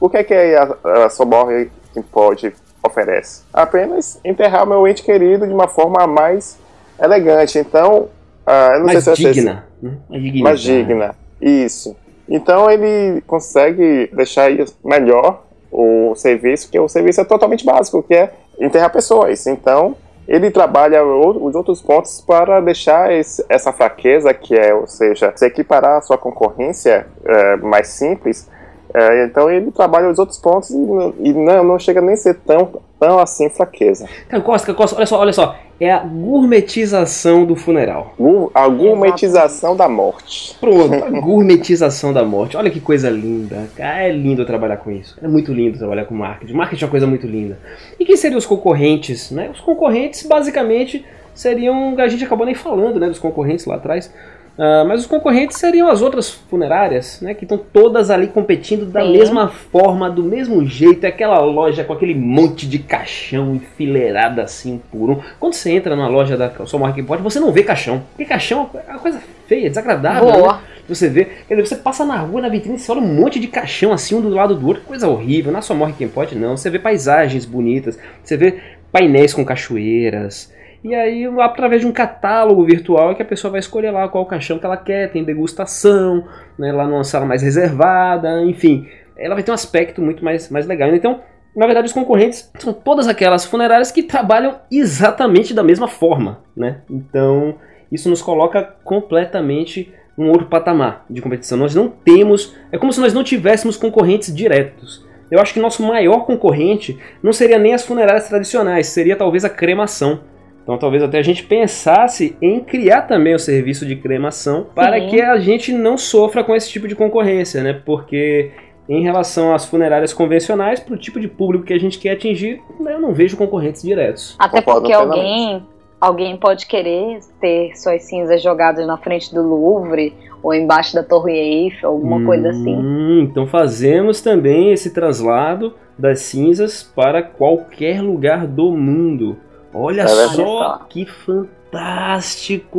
o que é que a, a só morre quem pode oferece? Apenas enterrar meu ente querido de uma forma mais elegante. Então, uh, não mais sei se digna. Né? Mais digna. Isso. Então ele consegue deixar melhor o serviço, que o serviço é totalmente básico, que é enterrar pessoas. Então, ele trabalha os outros pontos para deixar esse, essa fraqueza, que é, ou seja, se equiparar a sua concorrência é, mais simples. É, então ele trabalha os outros pontos e, e, não, não chega nem a ser tão, tão assim fraqueza. Cara, Costa, Costa, olha só, olha só. É a gourmetização do funeral. A gourmetização da morte. Pronto, a gourmetização da morte. Olha que coisa linda. Cara, é lindo trabalhar com isso. É muito lindo trabalhar com marketing. Marketing é uma coisa muito linda. E quem seriam os concorrentes? Né? Os concorrentes, basicamente, seriam. A gente acabou nem falando né, dos concorrentes lá atrás. Uh, mas os concorrentes seriam as outras funerárias, né? Que estão todas ali competindo da Sim. mesma forma, do mesmo jeito. É aquela loja com aquele monte de caixão enfileirado assim por um. Quando você entra na loja da Só Morre Quem Pode, você não vê caixão. Porque caixão é uma coisa feia, desagradável. Boa. Né? Você vê, quer dizer, você passa na rua, na vitrine, você olha um monte de caixão assim, um do lado do outro, coisa horrível, não é só morre quem pode, não. Você vê paisagens bonitas, você vê painéis com cachoeiras. E aí, através de um catálogo virtual, é que a pessoa vai escolher lá qual caixão que ela quer, tem degustação, né, lá numa sala mais reservada, enfim. Ela vai ter um aspecto muito mais, mais legal. Então, na verdade, os concorrentes são todas aquelas funerárias que trabalham exatamente da mesma forma, né? Então, isso nos coloca completamente num outro patamar de competição. Nós não temos, é como se nós não tivéssemos concorrentes diretos. Eu acho que nosso maior concorrente não seria nem as funerárias tradicionais, seria talvez a cremação. Então talvez até a gente pensasse em criar também o serviço de cremação para Sim. que a gente não sofra com esse tipo de concorrência, né? Porque em relação às funerárias convencionais, para o tipo de público que a gente quer atingir, eu não vejo concorrentes diretos. Até porque alguém, alguém pode querer ter suas cinzas jogadas na frente do Louvre ou embaixo da Torre Eiffel, alguma hum, coisa assim. Então fazemos também esse traslado das cinzas para qualquer lugar do mundo. Olha, é só que fantástico!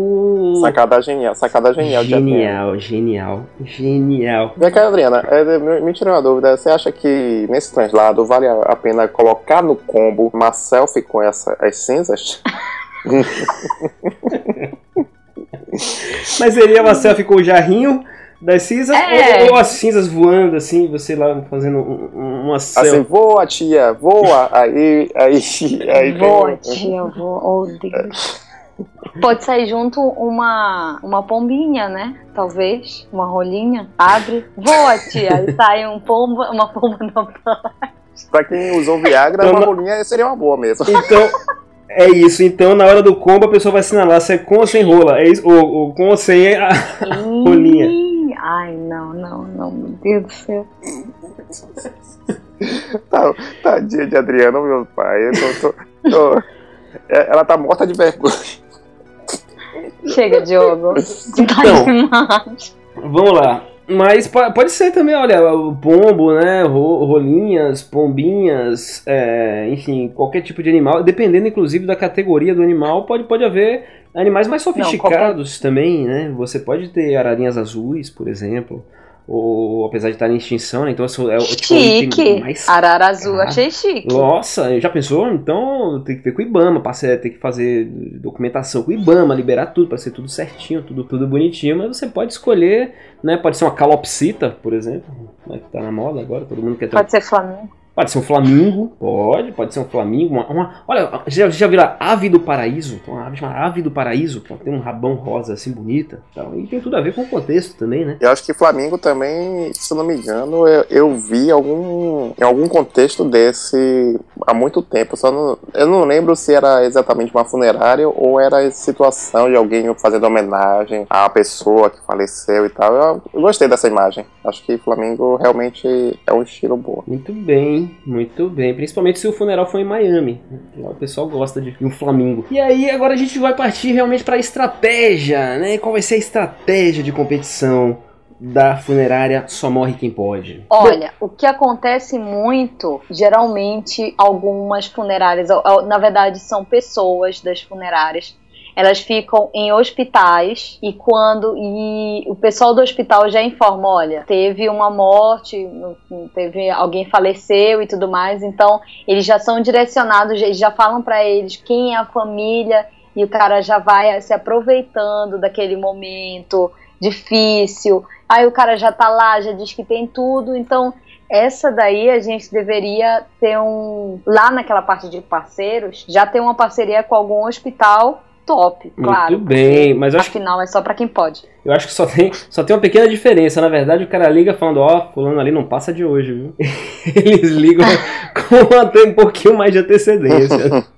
Sacada genial, sacada genial. Genial, genial, genial. Vem cá, Adriana, é, me tirou uma dúvida. Você acha que nesse translado vale a pena colocar no combo uma selfie com essa, as cinzas? Mas seria uma selfie com o jarrinho das cinzas é. ou, ou, as cinzas voando assim, você lá fazendo uma selfie? Assim, voa tia, voa, aí, aí, aí Voa tia, voa, oh Deus. Pode sair junto uma, uma pombinha, né? Talvez. Uma rolinha. Abre. Voa, tia. Aí sai um pomba, uma pomba no Pra quem usou Viagra, então, uma rolinha seria uma boa mesmo. Então. É isso, então na hora do combo a pessoa vai assinalar se é com ou sem rola, é isso, ou, ou com ou sem a rolinha. Ai, não, não, não, meu Deus do céu. tá, tadinha de Adriano, meu pai. Eu tô, tô, tô, é, ela tá morta de vergonha. Chega, Diogo. Tá então, vamos lá. Mas pode ser também, olha, o pombo, né? Rolinhas, pombinhas, é, enfim, qualquer tipo de animal. Dependendo, inclusive, da categoria do animal, pode, pode haver animais mais sofisticados Não, também, né? Você pode ter ararinhas azuis, por exemplo ou apesar de estar em extinção, né? Então é, é tipo, chique. mais Arara azul, achei chique. Nossa, já pensou? Então tem que ver com o Ibama, tem que fazer documentação com o Ibama, liberar tudo para ser tudo certinho, tudo, tudo bonitinho, mas você pode escolher, né? Pode ser uma calopsita, por exemplo, né? que tá na moda agora, todo mundo quer ter. Pode ser Flamengo. Pode ser um flamingo, pode, pode ser um flamingo. Uma, uma olha, já, já viram a ave do paraíso? Tem uma ave chamada ave do paraíso, que tem um rabão rosa assim bonita. Então, e tem tudo a ver com o contexto também, né? Eu acho que flamingo também, se não me engano, eu, eu vi algum, em algum contexto desse há muito tempo. Só não, eu não lembro se era exatamente uma funerária ou era a situação de alguém fazendo homenagem à pessoa que faleceu e tal. Eu, eu gostei dessa imagem. Acho que flamingo realmente é um estilo bom. Muito bem muito bem. Principalmente se o funeral foi em Miami. Lá o pessoal gosta de um Flamengo. E aí agora a gente vai partir realmente para a estratégia, né? Qual vai ser a estratégia de competição? da funerária só morre quem pode? Olha, o que acontece muito, geralmente algumas funerárias, na verdade são pessoas das funerárias elas ficam em hospitais e quando e o pessoal do hospital já informa, olha, teve uma morte, teve alguém faleceu e tudo mais, então eles já são direcionados, eles já falam para eles quem é a família e o cara já vai se aproveitando daquele momento difícil. Aí o cara já tá lá, já diz que tem tudo, então essa daí a gente deveria ter um lá naquela parte de parceiros, já ter uma parceria com algum hospital top, claro. Muito bem, mas acho afinal é só para quem pode. Eu acho que só tem, só tem uma pequena diferença. Na verdade, o cara liga falando, ó, oh, fulano ali não passa de hoje, viu? Eles ligam com até um pouquinho mais de antecedência.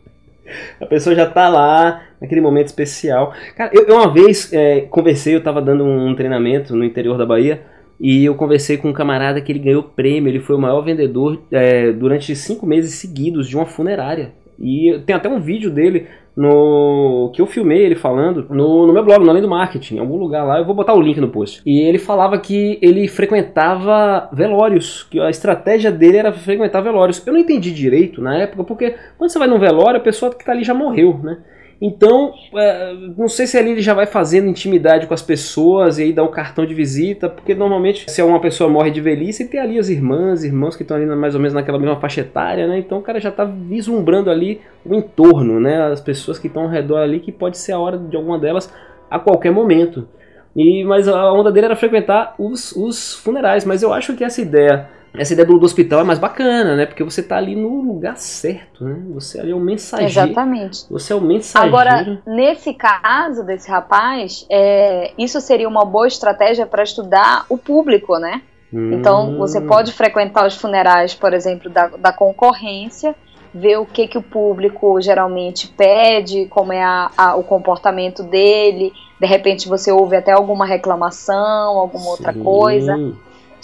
A pessoa já tá lá, naquele momento especial. Cara, eu, eu uma vez é, conversei, eu tava dando um treinamento no interior da Bahia. E eu conversei com um camarada que ele ganhou prêmio, ele foi o maior vendedor é, durante cinco meses seguidos de uma funerária. E tem até um vídeo dele no que eu filmei ele falando no, no meu blog, no Além do Marketing, em algum lugar lá, eu vou botar o link no post. E ele falava que ele frequentava velórios, que a estratégia dele era frequentar velórios. Eu não entendi direito na época, porque quando você vai num velório, a pessoa que tá ali já morreu, né? Então, é, não sei se ali ele já vai fazendo intimidade com as pessoas e aí dá um cartão de visita, porque normalmente se uma pessoa morre de velhice, tem ali as irmãs, irmãos que estão ali mais ou menos naquela mesma faixa etária, né? Então o cara já está vislumbrando ali o entorno, né? As pessoas que estão ao redor ali, que pode ser a hora de alguma delas a qualquer momento. E, mas a onda dele era frequentar os, os funerais, mas eu acho que essa ideia essa ideia do, do, hospital é mais bacana, né? Porque você tá ali no lugar certo, né? Você ali é o mensageiro. Exatamente. Você é o mensageiro. Agora, nesse caso desse rapaz, é, isso seria uma boa estratégia para estudar o público, né? Hum. Então, você pode frequentar os funerais, por exemplo, da, da concorrência, ver o que, que o público geralmente pede, como é a, a, o comportamento dele. De repente, você ouve até alguma reclamação, alguma Sim. outra coisa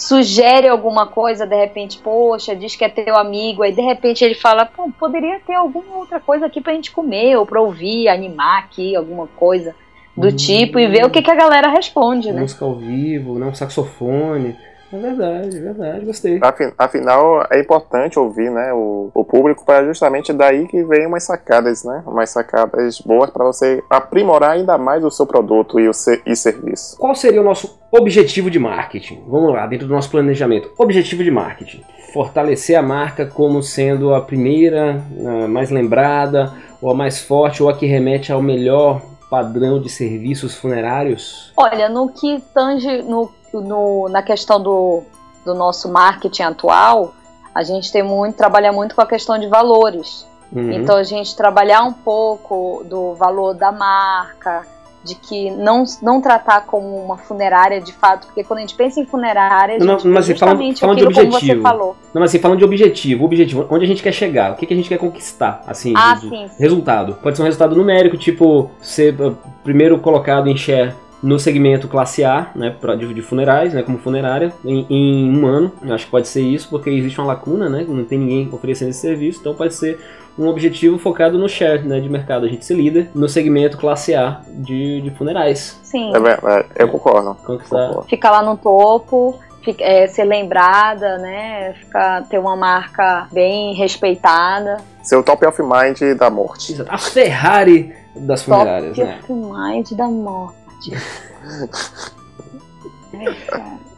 sugere alguma coisa, de repente, poxa, diz que é teu amigo, aí de repente ele fala, pô, poderia ter alguma outra coisa aqui pra gente comer, ou pra ouvir, animar aqui, alguma coisa do hum, tipo, e ver o que, que a galera responde, né? Música ao vivo, né? Um saxofone. É verdade, é verdade, gostei. Afinal, é importante ouvir né, o, o público para justamente daí que vem umas sacadas, né? Umas sacadas boas para você aprimorar ainda mais o seu produto e o ser, e serviço. Qual seria o nosso objetivo de marketing? Vamos lá, dentro do nosso planejamento. Objetivo de marketing. Fortalecer a marca como sendo a primeira, a mais lembrada, ou a mais forte, ou a que remete ao melhor padrão de serviços funerários? Olha, no que tange no no, na questão do, do nosso marketing atual, a gente tem muito, trabalha muito com a questão de valores. Uhum. Então a gente trabalhar um pouco do valor da marca, de que não, não tratar como uma funerária de fato, porque quando a gente pensa em funerária, a gente não, mas justamente falando, de objetivo. falou. Não, mas assim, falando de objetivo, objetivo, onde a gente quer chegar, o que, que a gente quer conquistar, assim, ah, de, sim, sim. resultado. Pode ser um resultado numérico, tipo, ser uh, primeiro colocado em share no segmento classe A, né, de, de funerais, né, como funerária, em, em, um ano. Eu acho que pode ser isso, porque existe uma lacuna, né, não tem ninguém oferecendo esse serviço, então pode ser um objetivo focado no share né, de mercado, a gente ser líder no segmento classe A de, de funerais. Sim. É, é, eu concordo. concordo. Ficar lá no topo, fica, é, ser lembrada, né, ficar, ter uma marca bem respeitada. Ser o top of mind da morte. A Ferrari das funerárias, top né? Top of mind da morte morte.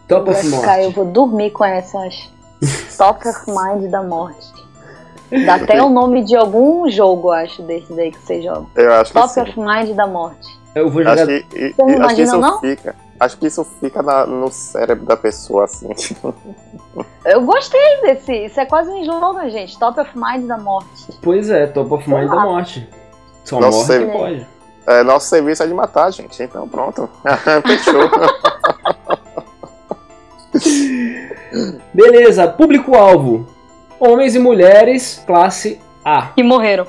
Top of Morte. Eu vou dormir com essas Top of Mind da morte. Dá até o nome de algum jogo, acho, desses aí que você joga. Eu acho Top que of Mind da morte. Eu vou jogar. Acho que, você não acho que isso não? fica. Acho que isso fica na, no cérebro da pessoa, assim. Eu gostei desse. Isso é quase um slogan, gente. Top of Mind da morte. Pois é, Top of Mind da morte. Só Nossa, morte você... pode. É, nosso serviço é de matar, gente. Então pronto. Fechou. Beleza, público-alvo. Homens e mulheres, classe A. Que morreram.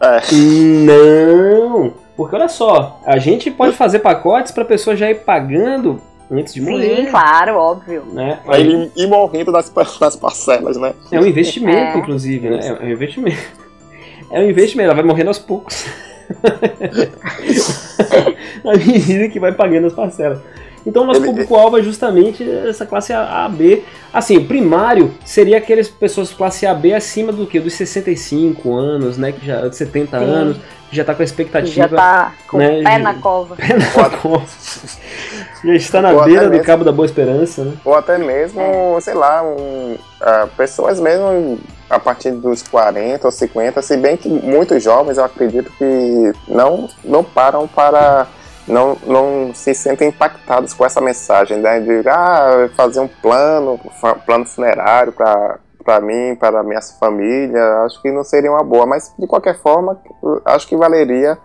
É. Não! Porque olha só, a gente pode fazer pacotes para pessoa já ir pagando antes de morrer. Sim, claro, óbvio. Né? Aí, e morrendo das, das parcelas, né? É um investimento, é. inclusive, né? É um investimento. É um investimento, ela vai morrendo aos poucos. na medida que vai pagando as parcelas. Então o nosso público-alvo é justamente essa classe A, B. Assim, o primário seria aquelas pessoas classe A, B acima do que? Dos 65 anos, né? Que já, de 70 Sim. anos, que já está com a expectativa. Já tá com né, pé na cova. Pé na cova. já está na Ou beira do mesmo, Cabo da Boa Esperança, né? Ou até mesmo, é. sei lá, um, uh, pessoas mesmo a partir dos 40 ou 50, se bem que muitos jovens eu acredito que não, não param para. Não, não se sentem impactados com essa mensagem, né? De ah, fazer um plano, plano funerário para para mim, para minha família, acho que não seria uma boa, mas de qualquer forma, acho que valeria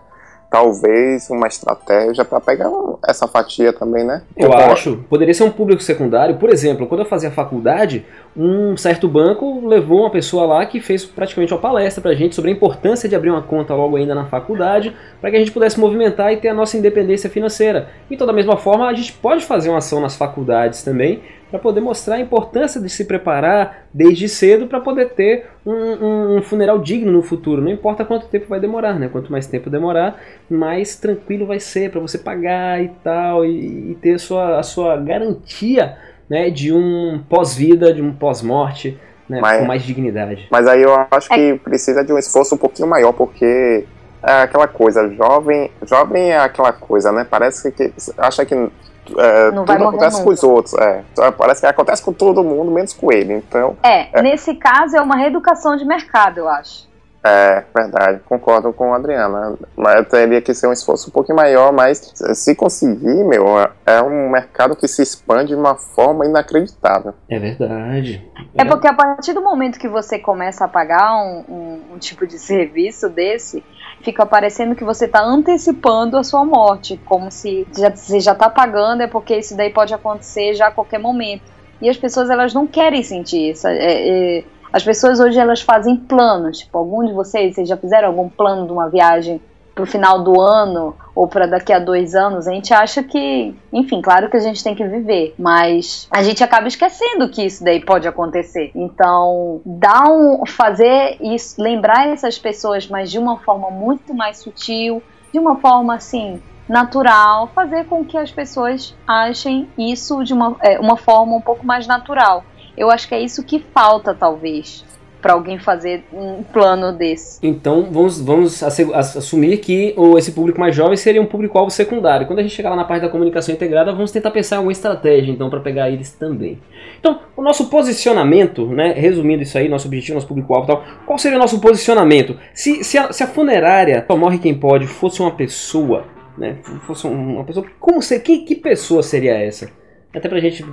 talvez uma estratégia para pegar essa fatia também, né? Eu acho. Poderia ser um público secundário. Por exemplo, quando eu fazia faculdade, um certo banco levou uma pessoa lá que fez praticamente uma palestra para a gente sobre a importância de abrir uma conta logo ainda na faculdade, para que a gente pudesse movimentar e ter a nossa independência financeira. Então, da mesma forma, a gente pode fazer uma ação nas faculdades também, para poder mostrar a importância de se preparar desde cedo para poder ter um, um, funeral digno no futuro. Não importa quanto tempo vai demorar, né? Quanto mais tempo demorar, mais tranquilo vai ser para você pagar e tal, e, e ter a sua, a sua garantia né, de um pós-vida, de um pós-morte, né, com mais dignidade. Mas aí eu acho que precisa de um esforço um pouquinho maior, porque é aquela coisa, jovem, jovem é aquela coisa, né? Parece que acha que é, tudo acontece nunca. com os outros. É. Parece que acontece com todo mundo, menos com ele. Então. É, é, nesse caso é uma reeducação de mercado, eu acho. É, verdade, concordo com a Adriana. Mas teria que ser um esforço um pouquinho maior, mas se conseguir, meu, é um mercado que se expande de uma forma inacreditável. É verdade. É, é porque a partir do momento que você começa a pagar um, um, um tipo de serviço desse, fica parecendo que você está antecipando a sua morte, como se já, você já está pagando, é porque isso daí pode acontecer já a qualquer momento. E as pessoas elas não querem sentir isso. É, é, as pessoas hoje elas fazem planos. Tipo, algum de vocês, vocês já fizeram algum plano de uma viagem para o final do ano ou para daqui a dois anos, a gente acha que, enfim, claro que a gente tem que viver, mas a gente acaba esquecendo que isso daí pode acontecer. Então, dar um, fazer isso, lembrar essas pessoas, mas de uma forma muito mais sutil, de uma forma assim natural, fazer com que as pessoas achem isso de uma, é, uma forma um pouco mais natural. Eu acho que é isso que falta, talvez, para alguém fazer um plano desse. Então vamos, vamos assumir que esse público mais jovem seria um público-alvo secundário. Quando a gente chegar lá na parte da comunicação integrada, vamos tentar pensar em alguma estratégia então para pegar eles também. Então, o nosso posicionamento, né, resumindo isso aí, nosso objetivo, nosso público-alvo tal, qual seria o nosso posicionamento? Se, se, a, se a funerária Só Morre Quem Pode fosse uma pessoa, né, fosse uma pessoa, como ser, que, que pessoa seria essa? Até pra gente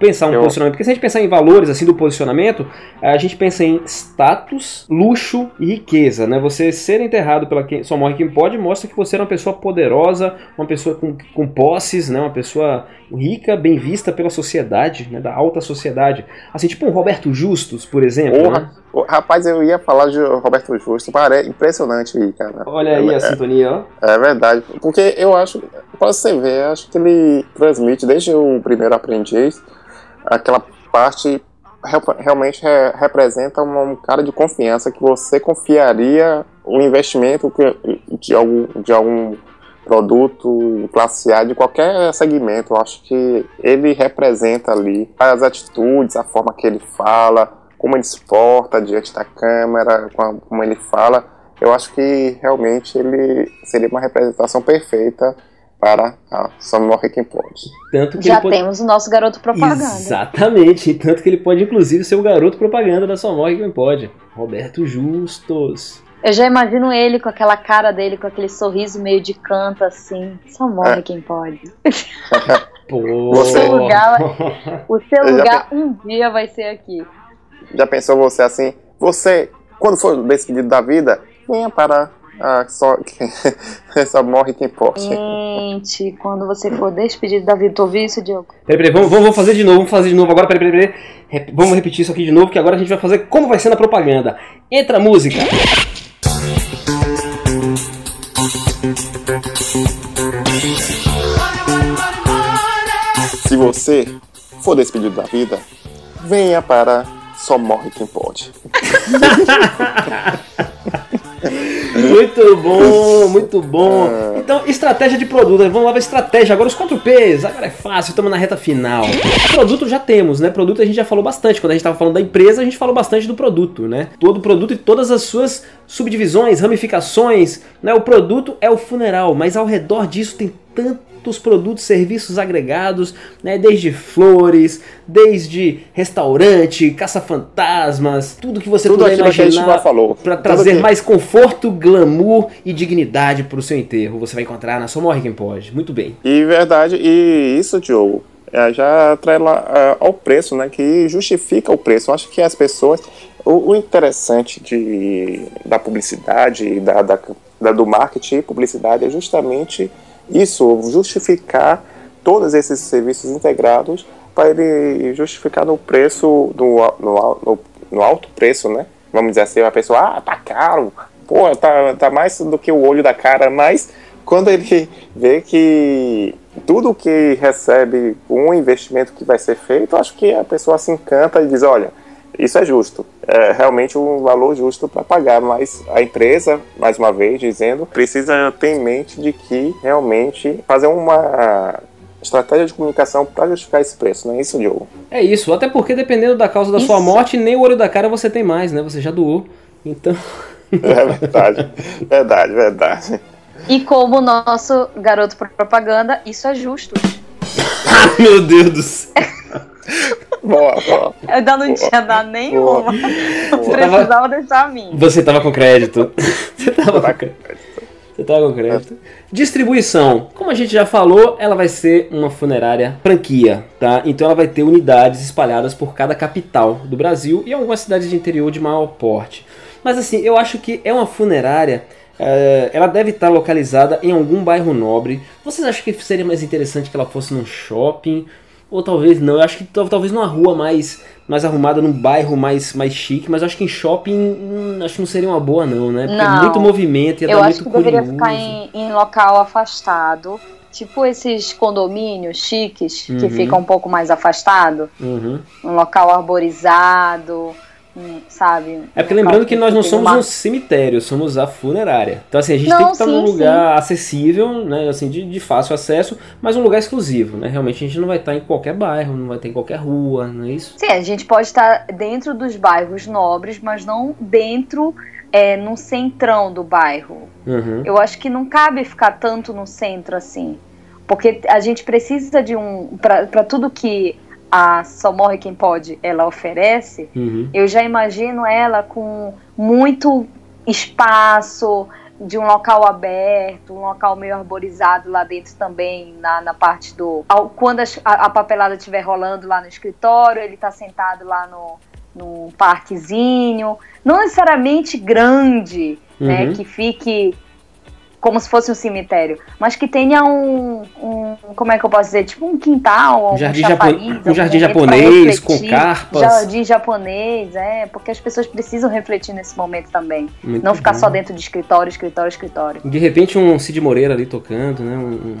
pensar um Eu... posicionamento. Porque se a gente pensar em valores assim do posicionamento, a gente pensa em status, luxo e riqueza, né? Você ser enterrado pela quem só morre quem pode mostra que você é uma pessoa poderosa, uma pessoa com, com posses, né? Uma pessoa rica, bem vista pela sociedade, né? Da alta sociedade. Assim, tipo um Roberto Justus, por exemplo. Porra. Né? Rapaz, eu ia falar de Roberto Justo, parece impressionante, cara. Olha aí é, a sintonia, ó. É verdade, porque eu acho, para você ver, acho que ele transmite desde o primeiro aprendiz aquela parte realmente representa um cara de confiança que você confiaria o investimento de algum, de algum produto classe A de qualquer segmento. Eu acho que ele representa ali as atitudes, a forma que ele fala, como ele se porta diante da câmera, como ele fala, eu acho que realmente ele seria uma representação perfeita para a Só Morre Quem Pode. Tanto que Já pode... temos o nosso garoto propaganda. Exatamente, tanto que ele pode inclusive ser o garoto propaganda da Só Morre Quem Pode. Roberto Justos. Eu já imagino ele com aquela cara dele, com aquele sorriso meio de canto assim. Só morre é. quem pode. Pô. O seu lugar, o seu lugar um dia vai ser aqui. Já pensou você assim? Você, quando for despedido da vida, venha para a só, só morre quem pode. Gente, quando você for despedido da vida, tu ouviu isso, Diogo? Peraí, peraí, vamos, vamos fazer de novo, vamos fazer de novo. Agora, peraí, peraí, peraí. Vamos repetir isso aqui de novo, que agora a gente vai fazer como vai ser na propaganda. Entra a música. Se você for despedido da vida, venha para só morre quem pode. muito bom, muito bom. É. Então, estratégia de produto. Vamos lá para estratégia. Agora os 4 P's. Agora é fácil, estamos na reta final. Produto já temos, né? Produto a gente já falou bastante. Quando a gente estava falando da empresa, a gente falou bastante do produto, né? Todo produto e todas as suas subdivisões, ramificações. Né? O produto é o funeral, mas ao redor disso tem tanto os produtos, serviços agregados, né, desde flores, desde restaurante, caça-fantasmas, tudo que você tudo puder imaginar para trazer que... mais conforto, glamour e dignidade para o seu enterro. Você vai encontrar na Só Morre Quem Pode. Muito bem. E verdade, e isso, Diogo, é, já atrela é, ao preço, né, que justifica o preço. Eu acho que as pessoas... O, o interessante de, da publicidade, da, da, da, do marketing e publicidade é justamente isso, justificar todos esses serviços integrados para ele justificar no preço, no, no, no, no alto preço, né? Vamos dizer assim, a pessoa, ah, tá caro, pô, tá, tá mais do que o olho da cara, mas quando ele vê que tudo que recebe um investimento que vai ser feito, acho que a pessoa se encanta e diz, olha, isso é justo, é realmente um valor justo para pagar, mas a empresa, mais uma vez dizendo, precisa ter em mente de que realmente fazer uma estratégia de comunicação para justificar esse preço, não é isso, Diogo? É isso, até porque dependendo da causa da isso. sua morte, nem o olho da cara você tem mais, né? Você já doou. Então. É verdade, verdade, verdade. E como nosso garoto propaganda, isso é justo. ah, meu Deus do céu. Boa, boa. Eu ainda não tinha dado nenhuma. Não precisava deixar a mim. Você tava com crédito. Você tava com crédito. Você tava com crédito. Distribuição. Como a gente já falou, ela vai ser uma funerária franquia, tá? Então ela vai ter unidades espalhadas por cada capital do Brasil e algumas cidades de interior de maior porte. Mas assim, eu acho que é uma funerária é, ela deve estar localizada em algum bairro nobre. Vocês acham que seria mais interessante que ela fosse num shopping? Ou talvez não, eu acho que talvez numa rua mais, mais arrumada, num bairro mais, mais chique, mas eu acho que em shopping hum, acho que não seria uma boa não, né? Porque é Não. é muito movimento, ia Eu dar acho muito que deveria curioso. ficar em, em local afastado. Tipo esses condomínios chiques que Uhum. ficam um pouco mais afastado. Uhum. Um local arborizado, sabe? É porque lembrando que nós não somos uma- um cemitério, somos a funerária. Então assim, a gente Não, tem que estar num sim, lugar acessível, né, assim, de, de fácil acesso, mas um lugar exclusivo, né? Realmente a gente não vai estar em qualquer bairro, não vai ter em qualquer rua, não é isso? Sim, a gente pode estar dentro dos bairros nobres, mas não dentro, é, no centrão do bairro. Uhum. Eu acho que não cabe ficar tanto no centro assim. Porque a gente precisa de um. Para tudo que a Só Morre Quem Pode ela oferece, Uhum. eu já imagino ela com muito espaço, de um local aberto, um local meio arborizado lá dentro também, na, na parte do. ao- Quando a, a papelada estiver rolando lá no escritório, ele tá sentado lá no, no parquezinho. Não necessariamente grande, né? Uhum. Que fique como se fosse um cemitério, mas que tenha um, um como é que eu posso dizer, tipo um quintal, Um jardim, chafariz, japo- um jardim japonês com carpas. Jardim japonês, é, porque as pessoas precisam refletir nesse momento também. Muito não ficar bom. só dentro de escritório, escritório, escritório. De repente um Cid Moreira ali tocando, né? Um, um-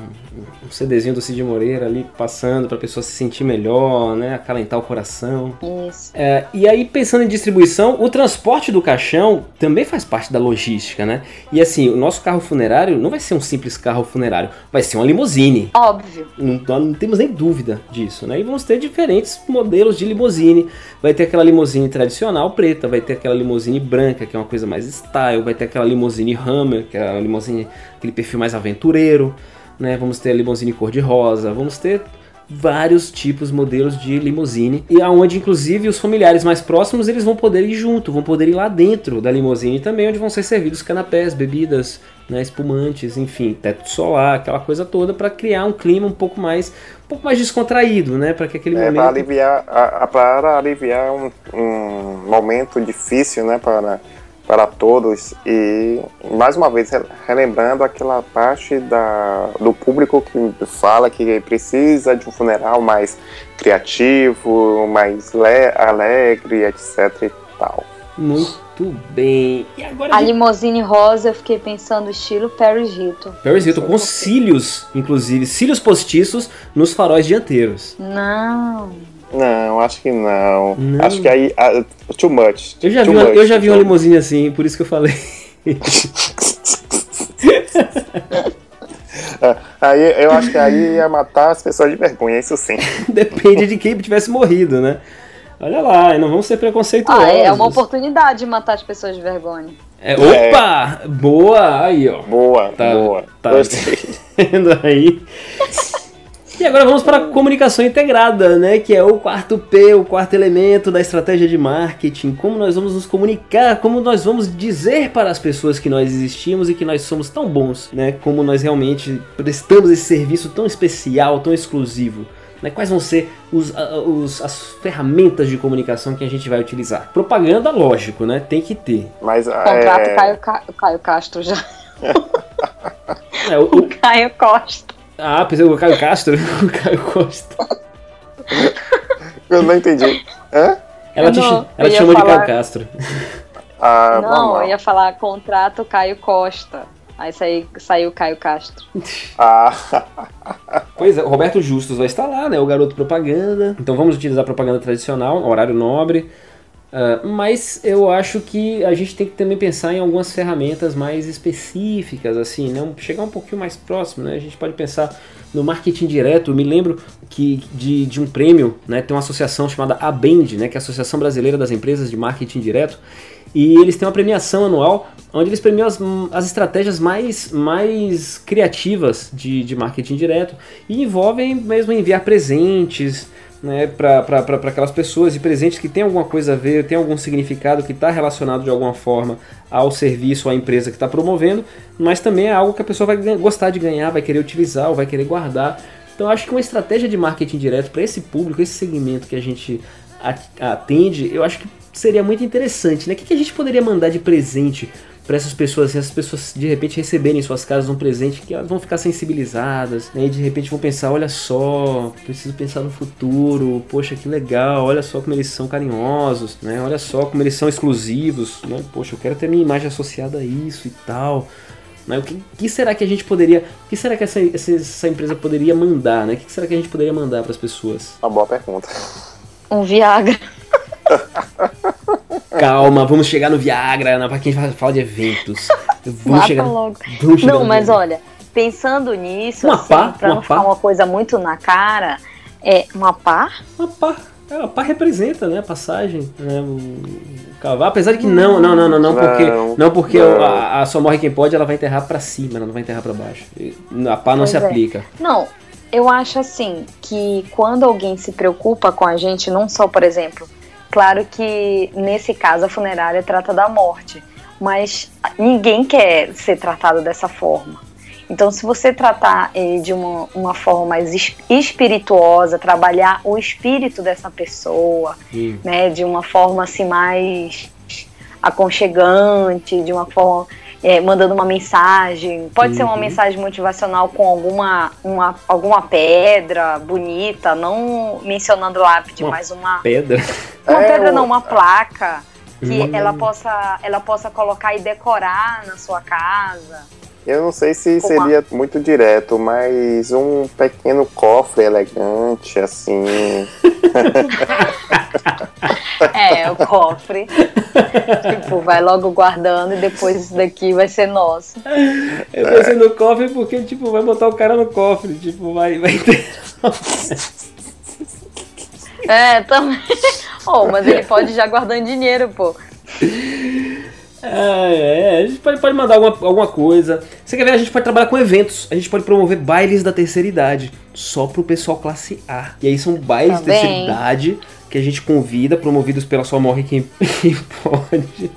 CDzinho do Cid Moreira ali passando pra pessoa se sentir melhor, né? Acalentar o coração. Isso. É, e aí, pensando em distribuição, o transporte do caixão também faz parte da logística, né? E assim, o nosso carro funerário não vai ser um simples carro funerário, vai ser uma limusine. Óbvio. Não, não temos nem dúvida disso, né? E vamos ter diferentes modelos de limusine. Vai ter aquela limusine tradicional preta, vai ter aquela limusine branca, que é uma coisa mais style, vai ter aquela limusine Hammer, que é a limusine, aquele perfil mais aventureiro, né? Vamos ter a limusine cor-de-rosa, vamos ter vários tipos, modelos de limusine e aonde inclusive os familiares mais próximos eles vão poder ir junto, vão poder ir lá dentro da limusine também, onde vão ser servidos canapés, bebidas, né, espumantes, enfim, teto solar, aquela coisa toda para criar um clima um pouco mais, um pouco mais descontraído, né, para que aquele É, para momento aliviar, a, a- para aliviar um, um momento difícil, né, para, para todos e mais uma vez re- relembrando aquela parte da, do público que fala que precisa de um funeral mais criativo, mais le, alegre, etc e tal. muito bem. E agora A a gente... limousine rosa eu fiquei pensando estilo Paris Hilton. Paris Hilton com cílios, inclusive, cílios postiços nos faróis dianteiros. Não. Não, acho que não. Não. Acho que aí ah, too much. Eu já vi, too uma, much, eu já vi uma limusine assim, por isso que eu falei. Ah, Aí eu acho que aí ia matar as pessoas de vergonha, isso sim. Depende de quem tivesse morrido, né? Olha lá, e não vamos ser preconceituosos. Ah, é uma oportunidade de matar as pessoas de vergonha. É, opa! Boa! Aí, ó. Boa, Tá, boa. tá. Gostei. Vendo aí? E agora vamos para a comunicação integrada, né? Que é o quarto P, o quarto elemento da estratégia de marketing. Como nós vamos nos comunicar, como nós vamos dizer para as pessoas que nós existimos e que nós somos tão bons, né? Como nós realmente prestamos esse serviço tão especial, tão exclusivo. Né? Quais vão ser os, os- as ferramentas de comunicação que a gente vai utilizar? Propaganda, lógico, né? Tem que ter. Mas Contrato é, Caio, Ca- Caio Castro já. É, o, o- Caio Costa. ah, pensei o Caio Castro, o Caio Costa. eu não entendi. Hã? Ela te, não, ela te chamou de falar- Caio Castro. Ah, Não, eu ia falar contrato Caio Costa. Aí saiu, saiu Caio Castro. Ah, Pois é, o Roberto Justus vai estar lá, né? O garoto propaganda. Então vamos utilizar a propaganda tradicional, horário nobre. Uh, mas eu acho que a gente tem que também pensar em algumas ferramentas mais específicas, assim, né? chegar um pouquinho mais próximo, né? A gente pode pensar no marketing direto. Eu me lembro que de, de um prêmio, né? Tem uma associação chamada ABEND, né? Que é a Associação Brasileira das Empresas de Marketing Direto. E eles têm uma premiação anual onde eles premiam as, as estratégias mais, mais criativas de, de marketing direto e envolvem mesmo enviar presentes, né, para aquelas pessoas e presentes que tem alguma coisa a ver, tem algum significado que está relacionado de alguma forma ao serviço à empresa que está promovendo, mas também é algo que a pessoa vai gostar de ganhar, vai querer utilizar ou vai querer guardar. Então acho que uma estratégia de marketing direto para esse público, esse segmento que a gente atende, eu acho que seria muito interessante. Né? O que a gente poderia mandar de presente para essas pessoas, assim, essas pessoas de repente receberem em suas casas um presente que elas vão ficar sensibilizadas, né? E de repente vão pensar, olha só, preciso pensar no futuro, poxa, que legal, olha só como eles são carinhosos, né? Olha só como eles são exclusivos, né? Poxa, eu quero ter minha imagem associada a isso e tal. Né? O que, que, será que a gente poderia. O que será que essa, essa empresa poderia mandar, né? O que será que a gente poderia mandar para as pessoas? Uma boa pergunta. Um Viagra. Calma, vamos chegar no Viagra, pra quem fala de eventos. Vamos Mata chegar, logo. Vamos chegar não, mas olha, pensando nisso, uma assim, pá, pra não ficar uma coisa muito na cara, é uma pá? Uma pá. É, a pá representa, né, a passagem, né, o cavalo. Apesar de que não, não, não, não, não, porque, não, porque não. A, a Só Morre Quem Pode, ela vai enterrar para cima, ela não vai enterrar para baixo. A pá não pois se é. aplica. Não, eu acho assim, que quando alguém se preocupa com a gente, não só, por exemplo, Claro que nesse caso a funerária trata da morte, mas ninguém quer ser tratado dessa forma. Então, se você tratar eh, de uma, uma forma mais espirituosa, trabalhar o espírito dessa pessoa, né, de uma forma assim mais aconchegante, de uma forma é, mandando uma mensagem. Pode uhum. ser uma uhum. mensagem motivacional com alguma, uma, alguma pedra bonita, não mencionando lápide, uma mas uma. Pedra? Uma é, pedra, não, uma placa. Que uhum. ela, possa, ela possa colocar e decorar na sua casa. Eu não sei se seria muito direto, mas um pequeno cofre elegante, assim. é, o cofre. tipo, vai logo guardando e depois isso daqui vai ser nosso. É, vai ser no cofre porque, tipo, vai botar o cara no cofre, tipo, vai, vai ter. é, também. oh, mas ele pode já guardando dinheiro, pô. É, é, a gente pode, pode mandar alguma, alguma coisa. Você quer ver? A gente pode trabalhar com eventos. A gente pode promover bailes da terceira idade. Só pro pessoal classe A. E aí são bailes tá da terceira idade que a gente convida, promovidos pela Só Morre Quem, quem Pode.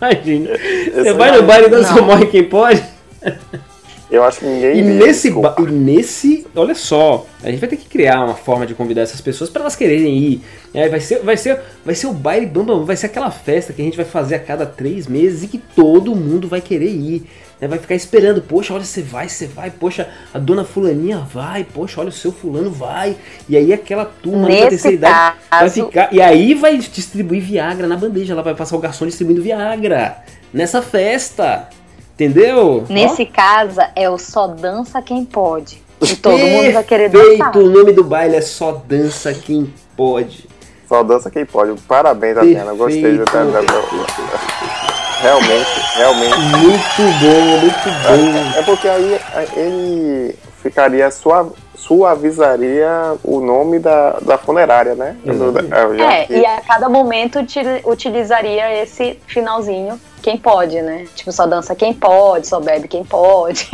Imagina. Você vai no baile da Só Morre Quem Pode? Eu acho que ninguém. E nesse, e nesse. Olha só, a gente vai ter que criar uma forma de convidar essas pessoas para elas quererem ir. É, vai, ser, vai, ser, vai ser o baile bamba, vai ser aquela festa que a gente vai fazer a cada três meses e que todo mundo vai querer ir. Né? Vai ficar esperando, poxa, olha, você vai, você vai, poxa, a dona fulaninha vai, poxa, olha, o seu fulano vai. E aí aquela turma da terceira idade vai ficar. E aí vai distribuir Viagra na bandeja. Ela vai passar o garçom distribuindo Viagra nessa festa. Entendeu? Nesse Ó. caso, é o só dança quem pode. E todo Perfeito. mundo vai querer dançar. O nome do baile é só dança quem pode. Só dança quem pode. Parabéns, Adriana. Gostei do Realmente, realmente. Muito bom, muito bom. É, é porque aí ele ficaria suave, suavizaria o nome da, da funerária, né? É, é, e a cada momento utilizaria esse finalzinho quem pode, né? Tipo, só dança quem pode, só bebe quem pode.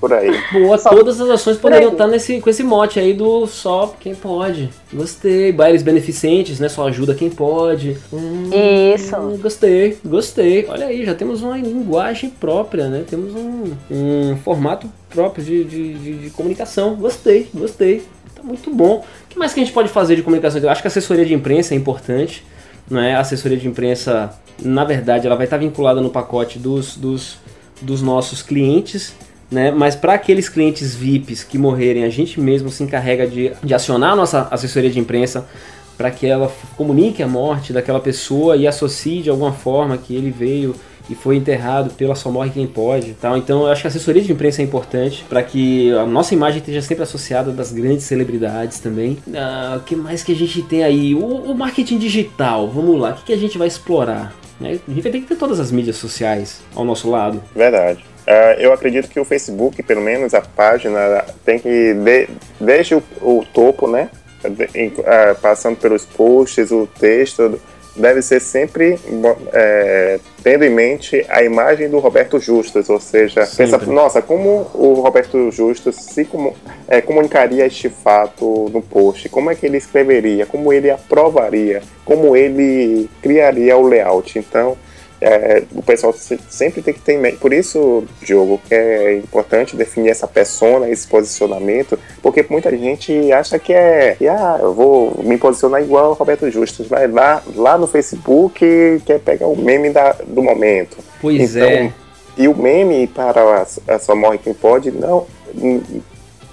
Por aí. Boa, só todas as ações poderiam estar nesse, com esse mote aí do só quem pode. Gostei. Bailes beneficentes, né? Só ajuda quem pode. Hum, Isso. Gostei, gostei. Olha aí, já temos uma linguagem própria, né? Temos um, um formato próprio de, de, de, de comunicação. Gostei, gostei. Tá muito bom. O que mais que a gente pode fazer de comunicação? Eu acho que a assessoria de imprensa é importante. Não é? A assessoria de imprensa na verdade, ela vai estar vinculada no pacote dos, dos, dos nossos clientes, né? Mas para aqueles clientes VIPs que morrerem, a gente mesmo se encarrega de, de acionar a nossa assessoria de imprensa para que ela comunique a morte daquela pessoa e associe de alguma forma que ele veio e foi enterrado pela Só Morre Quem Pode. Tal. Então eu acho que a assessoria de imprensa é importante para que a nossa imagem esteja sempre associada das grandes celebridades também. O ah, que mais que a gente tem aí? O, o marketing digital, vamos lá, o que, que a gente vai explorar? Né? A gente ter que ter todas as mídias sociais ao nosso lado. Verdade. Uh, eu acredito que o Facebook, pelo menos a página, tem que, de, desde o, o topo, né? De, uh, passando pelos posts, o texto, deve ser sempre é, tendo em mente a imagem do Roberto Justus, ou seja, sempre. pensa, nossa, como o Roberto Justus se comu é, comunicaria este fato no post, como é que ele escreveria, como ele aprovaria, como ele criaria o layout. Então, é, o pessoal sempre tem que ter em mente. Por isso, Diogo, é importante definir essa persona, esse posicionamento, porque muita gente acha que é, que, ah, eu vou me posicionar igual o Roberto Justus, vai lá, lá no Facebook quer pegar o meme da, do momento. Pois então, é. E o meme para a, a Só Morre Quem Pode, não.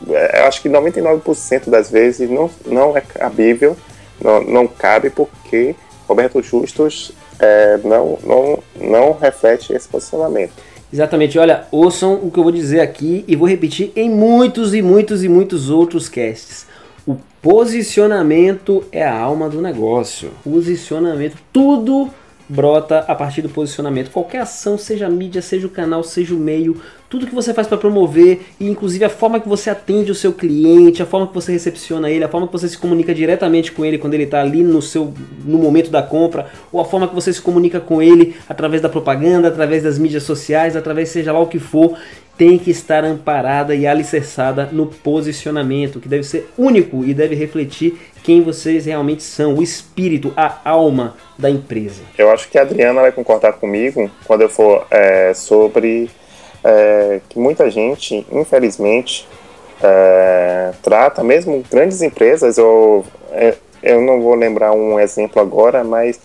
É, acho que 99% das vezes não, não é cabível, não, não cabe porque Roberto Justus é, não, não, não reflete esse posicionamento. Exatamente, olha, ouçam o que eu vou dizer aqui e vou repetir em muitos e muitos e muitos outros casts. O posicionamento é a alma do negócio. Posicionamento, tudo brota a partir do posicionamento. Qualquer ação, seja a mídia, seja o canal, seja o meio, tudo que você faz para promover e inclusive a forma que você atende o seu cliente, a forma que você recepciona ele, a forma que você se comunica diretamente com ele quando ele está ali no seu no momento da compra, ou a forma que você se comunica com ele através da propaganda, através das mídias sociais, através seja lá o que for, tem que estar amparada e alicerçada no posicionamento, que deve ser único e deve refletir quem vocês realmente são, o espírito, a alma da empresa. Eu acho que a Adriana vai concordar comigo quando eu for é, sobre é, que muita gente, infelizmente, é, trata, mesmo grandes empresas, ou, é, eu não vou lembrar um exemplo agora, mas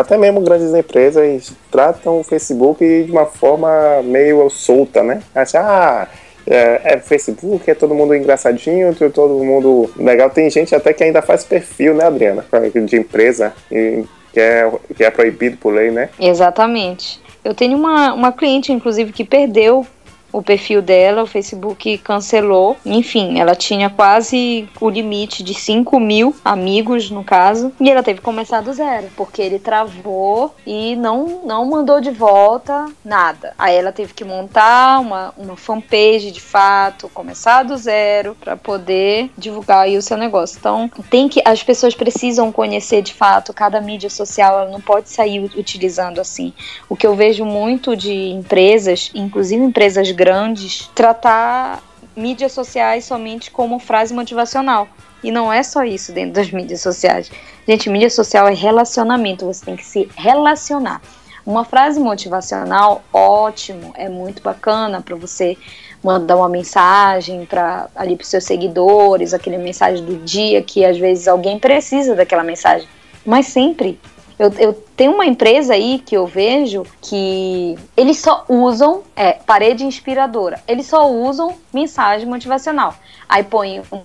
até mesmo grandes empresas tratam o Facebook de uma forma meio solta, né? Acha, ah, é, é, Facebook, é todo mundo engraçadinho, todo mundo legal. Tem gente até que ainda faz perfil, né, Adriana? De empresa, que, é, que é proibido por lei, né? Exatamente. Eu tenho uma, uma cliente, inclusive, que perdeu o perfil dela, o Facebook cancelou. Enfim, ela tinha quase o limite de 5 mil amigos, no caso, e ela teve que começar do zero, porque ele travou e não, não mandou de volta nada. Aí ela teve que montar uma, uma fanpage de fato, começar do zero, para poder divulgar aí o seu negócio. Então, tem que as pessoas precisam conhecer de fato cada mídia social, ela não pode sair utilizando assim. O que eu vejo muito de empresas, inclusive empresas grandes, grandes tratar mídias sociais somente como frase motivacional. E não é só isso dentro das mídias sociais. Gente, mídia social é relacionamento, você tem que se relacionar. Uma frase motivacional, ótimo, é muito bacana para você mandar uma mensagem para ali para seus seguidores, aquele mensagem do dia que às vezes alguém precisa daquela mensagem. Mas sempre eu, eu tenho uma empresa aí que eu vejo que eles só usam é, parede inspiradora. Eles só usam mensagem motivacional. Aí põe um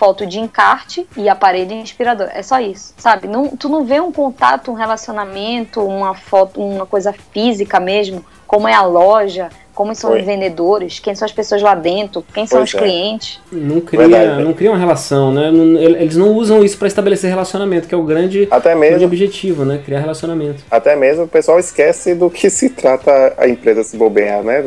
foto de encarte e a parede inspiradora. É só isso, sabe? Não, tu não vê um contato, um relacionamento, uma foto, uma coisa física mesmo, como é a loja, como são Oi. os vendedores, quem são as pessoas lá dentro, quem são pois os é. clientes. Não cria, não cria uma relação, né? Eles não usam isso para estabelecer relacionamento, que é o grande, Até mesmo, grande objetivo, né? Criar relacionamento. Até mesmo o pessoal esquece do que se trata a empresa se bobear, né?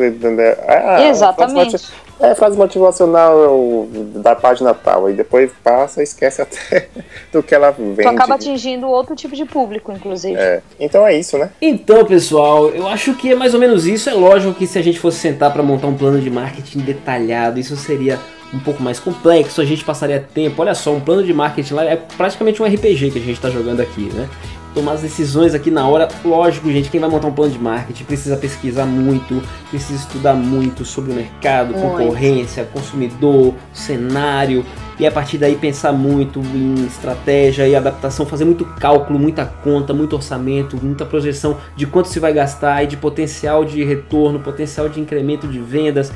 Ah, Exatamente é frase motivacional da página tal, e depois passa e esquece até do que ela vende. Tu acaba atingindo outro tipo de público, inclusive. É. Então é isso, né? Então, pessoal, eu acho que é mais ou menos isso. É lógico que se a gente fosse sentar para montar um plano de marketing detalhado, isso seria um pouco mais complexo, a gente passaria tempo. Olha só, um plano de marketing lá é praticamente um RPG que a gente está jogando aqui, né? Tomar as decisões aqui na hora. Lógico, gente, quem vai montar um plano de marketing precisa pesquisar muito, precisa estudar muito sobre o mercado, muito. concorrência, consumidor, cenário, e a partir daí pensar muito em estratégia e adaptação, fazer muito cálculo, muita conta, muito orçamento, muita projeção de quanto se vai gastar e de potencial de retorno, potencial de incremento de vendas.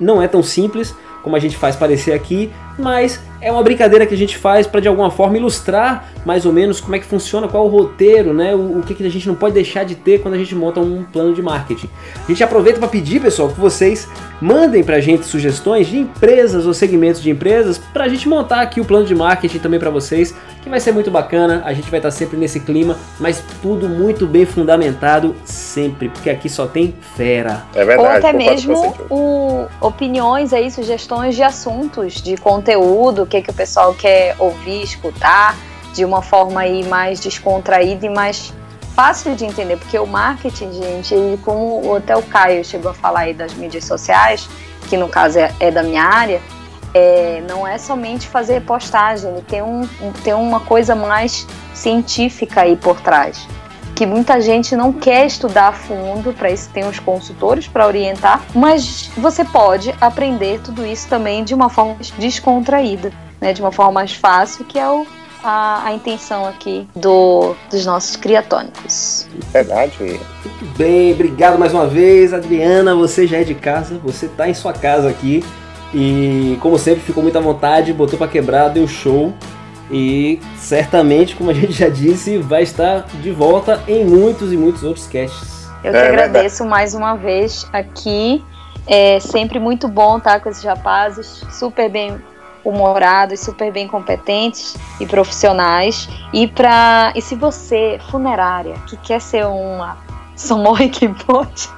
Não é tão simples, como a gente faz parecer aqui, mas é uma brincadeira que a gente faz para de alguma forma ilustrar mais ou menos como é que funciona, qual é o roteiro, né? O, o que, que a gente não pode deixar de ter quando a gente monta um plano de marketing. A gente aproveita para pedir, pessoal, que vocês mandem para a gente sugestões de empresas ou segmentos de empresas para a gente montar aqui o plano de marketing também para vocês, que vai ser muito bacana. A gente vai estar sempre nesse clima, mas tudo muito bem fundamentado sempre, porque aqui só tem fera. É verdade. Ou até mesmo o, opiniões aí, sugestões de assuntos, de conteúdo, que, que o pessoal quer ouvir, escutar, de uma forma aí mais descontraída e mais fácil de entender, porque o marketing, gente, ele, como até o Caio chegou a falar aí das mídias sociais, que no caso é, é da minha área, é, não é somente fazer postagem, ele tem, um, um, tem uma coisa mais científica aí por trás. Que muita gente não quer estudar a fundo, para isso tem os consultores para orientar, mas você pode aprender tudo isso também de uma forma descontraída, né, de uma forma mais fácil, que é o a, a intenção aqui do, dos nossos criatônicos. Verdade. Muito bem, obrigado mais uma vez, Adriana. Você já é de casa, você está em sua casa aqui. E como sempre, ficou muito à vontade, botou para quebrar, deu show. E certamente, como a gente já disse, vai estar de volta em muitos e muitos outros casts. Eu que é, agradeço mais uma vez aqui. É sempre muito bom estar com esses rapazes, super bem humorados, super bem competentes e profissionais. E para e se você funerária que quer ser uma Somorre que pode,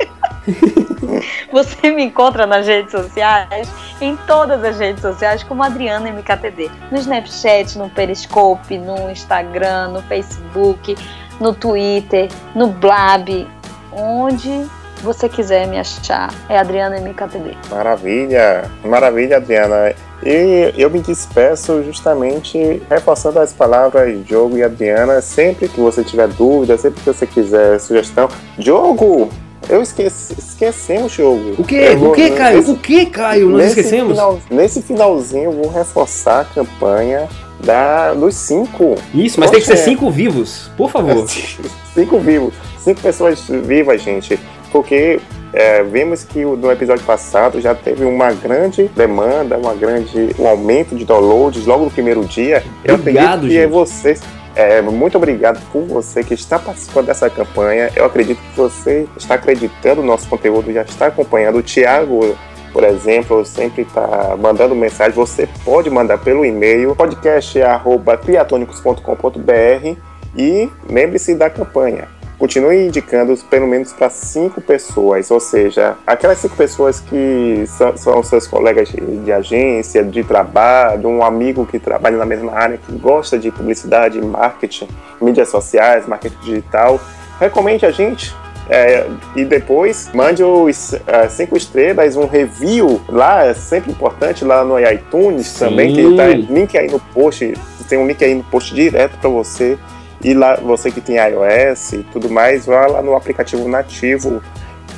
você me encontra nas redes sociais, em todas as redes sociais, como Adriana MKTD. No Snapchat, no Periscope, no Instagram, no Facebook, no Twitter, no Blab, onde você quiser me achar, é Adriana MKTD. Maravilha, maravilha, Adriana. E eu me despeço justamente reforçando as palavras Diogo e Adriana. Sempre que você tiver dúvida, sempre que você quiser sugestão. Diogo, eu esqueci, esquecemos, Diogo. O que? o que, Caio? Nesse, o que, Caio? Nós esquecemos? Final, nesse finalzinho, eu vou reforçar a campanha da, dos cinco. Isso, mas Poxa, tem que ser cinco vivos, por favor. cinco vivos. Cinco pessoas vivas, gente. Porque é, vimos que no episódio passado já teve uma grande demanda, uma grande, um aumento de downloads logo no primeiro dia. Eu obrigado, acredito que gente. vocês é, muito obrigado por você que está participando dessa campanha. Eu acredito que você está acreditando no nosso conteúdo, já está acompanhando. O Thiago, por exemplo, sempre está mandando mensagem. Você pode mandar pelo e-mail podcast.triatonicos.com.br e lembre-se da campanha continue indicando pelo menos para cinco pessoas, ou seja, aquelas cinco pessoas que são, são seus colegas de, de, agência, de trabalho, um amigo que trabalha na mesma área, que gosta de publicidade, marketing, mídias sociais, marketing digital. Recomende a gente, é, e depois mande os uh, cinco estrelas, um review lá, é sempre importante, lá no iTunes Sim. também, que tá link aí no post, tem um link aí no post direto para você e lá, você que tem iOS e tudo mais, vá lá no aplicativo nativo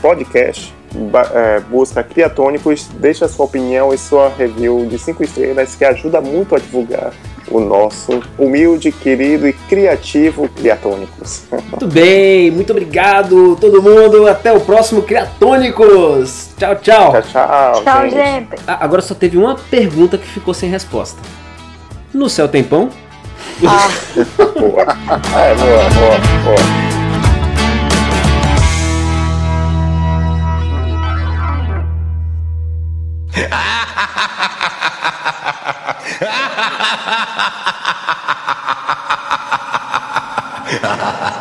podcast, é, busca Criatônicos, deixa sua opinião e sua review de 5 estrelas, que ajuda muito a divulgar o nosso humilde, querido e criativo Criatônicos. Muito bem, muito obrigado todo mundo. Até o próximo Criatônicos. Tchau, tchau. Tchau, tchau. Tchau, gente. gente. Ah, agora só teve uma pergunta que ficou sem resposta. No céu tem pão? Ah. boa. É, boa, boa, boa. Ha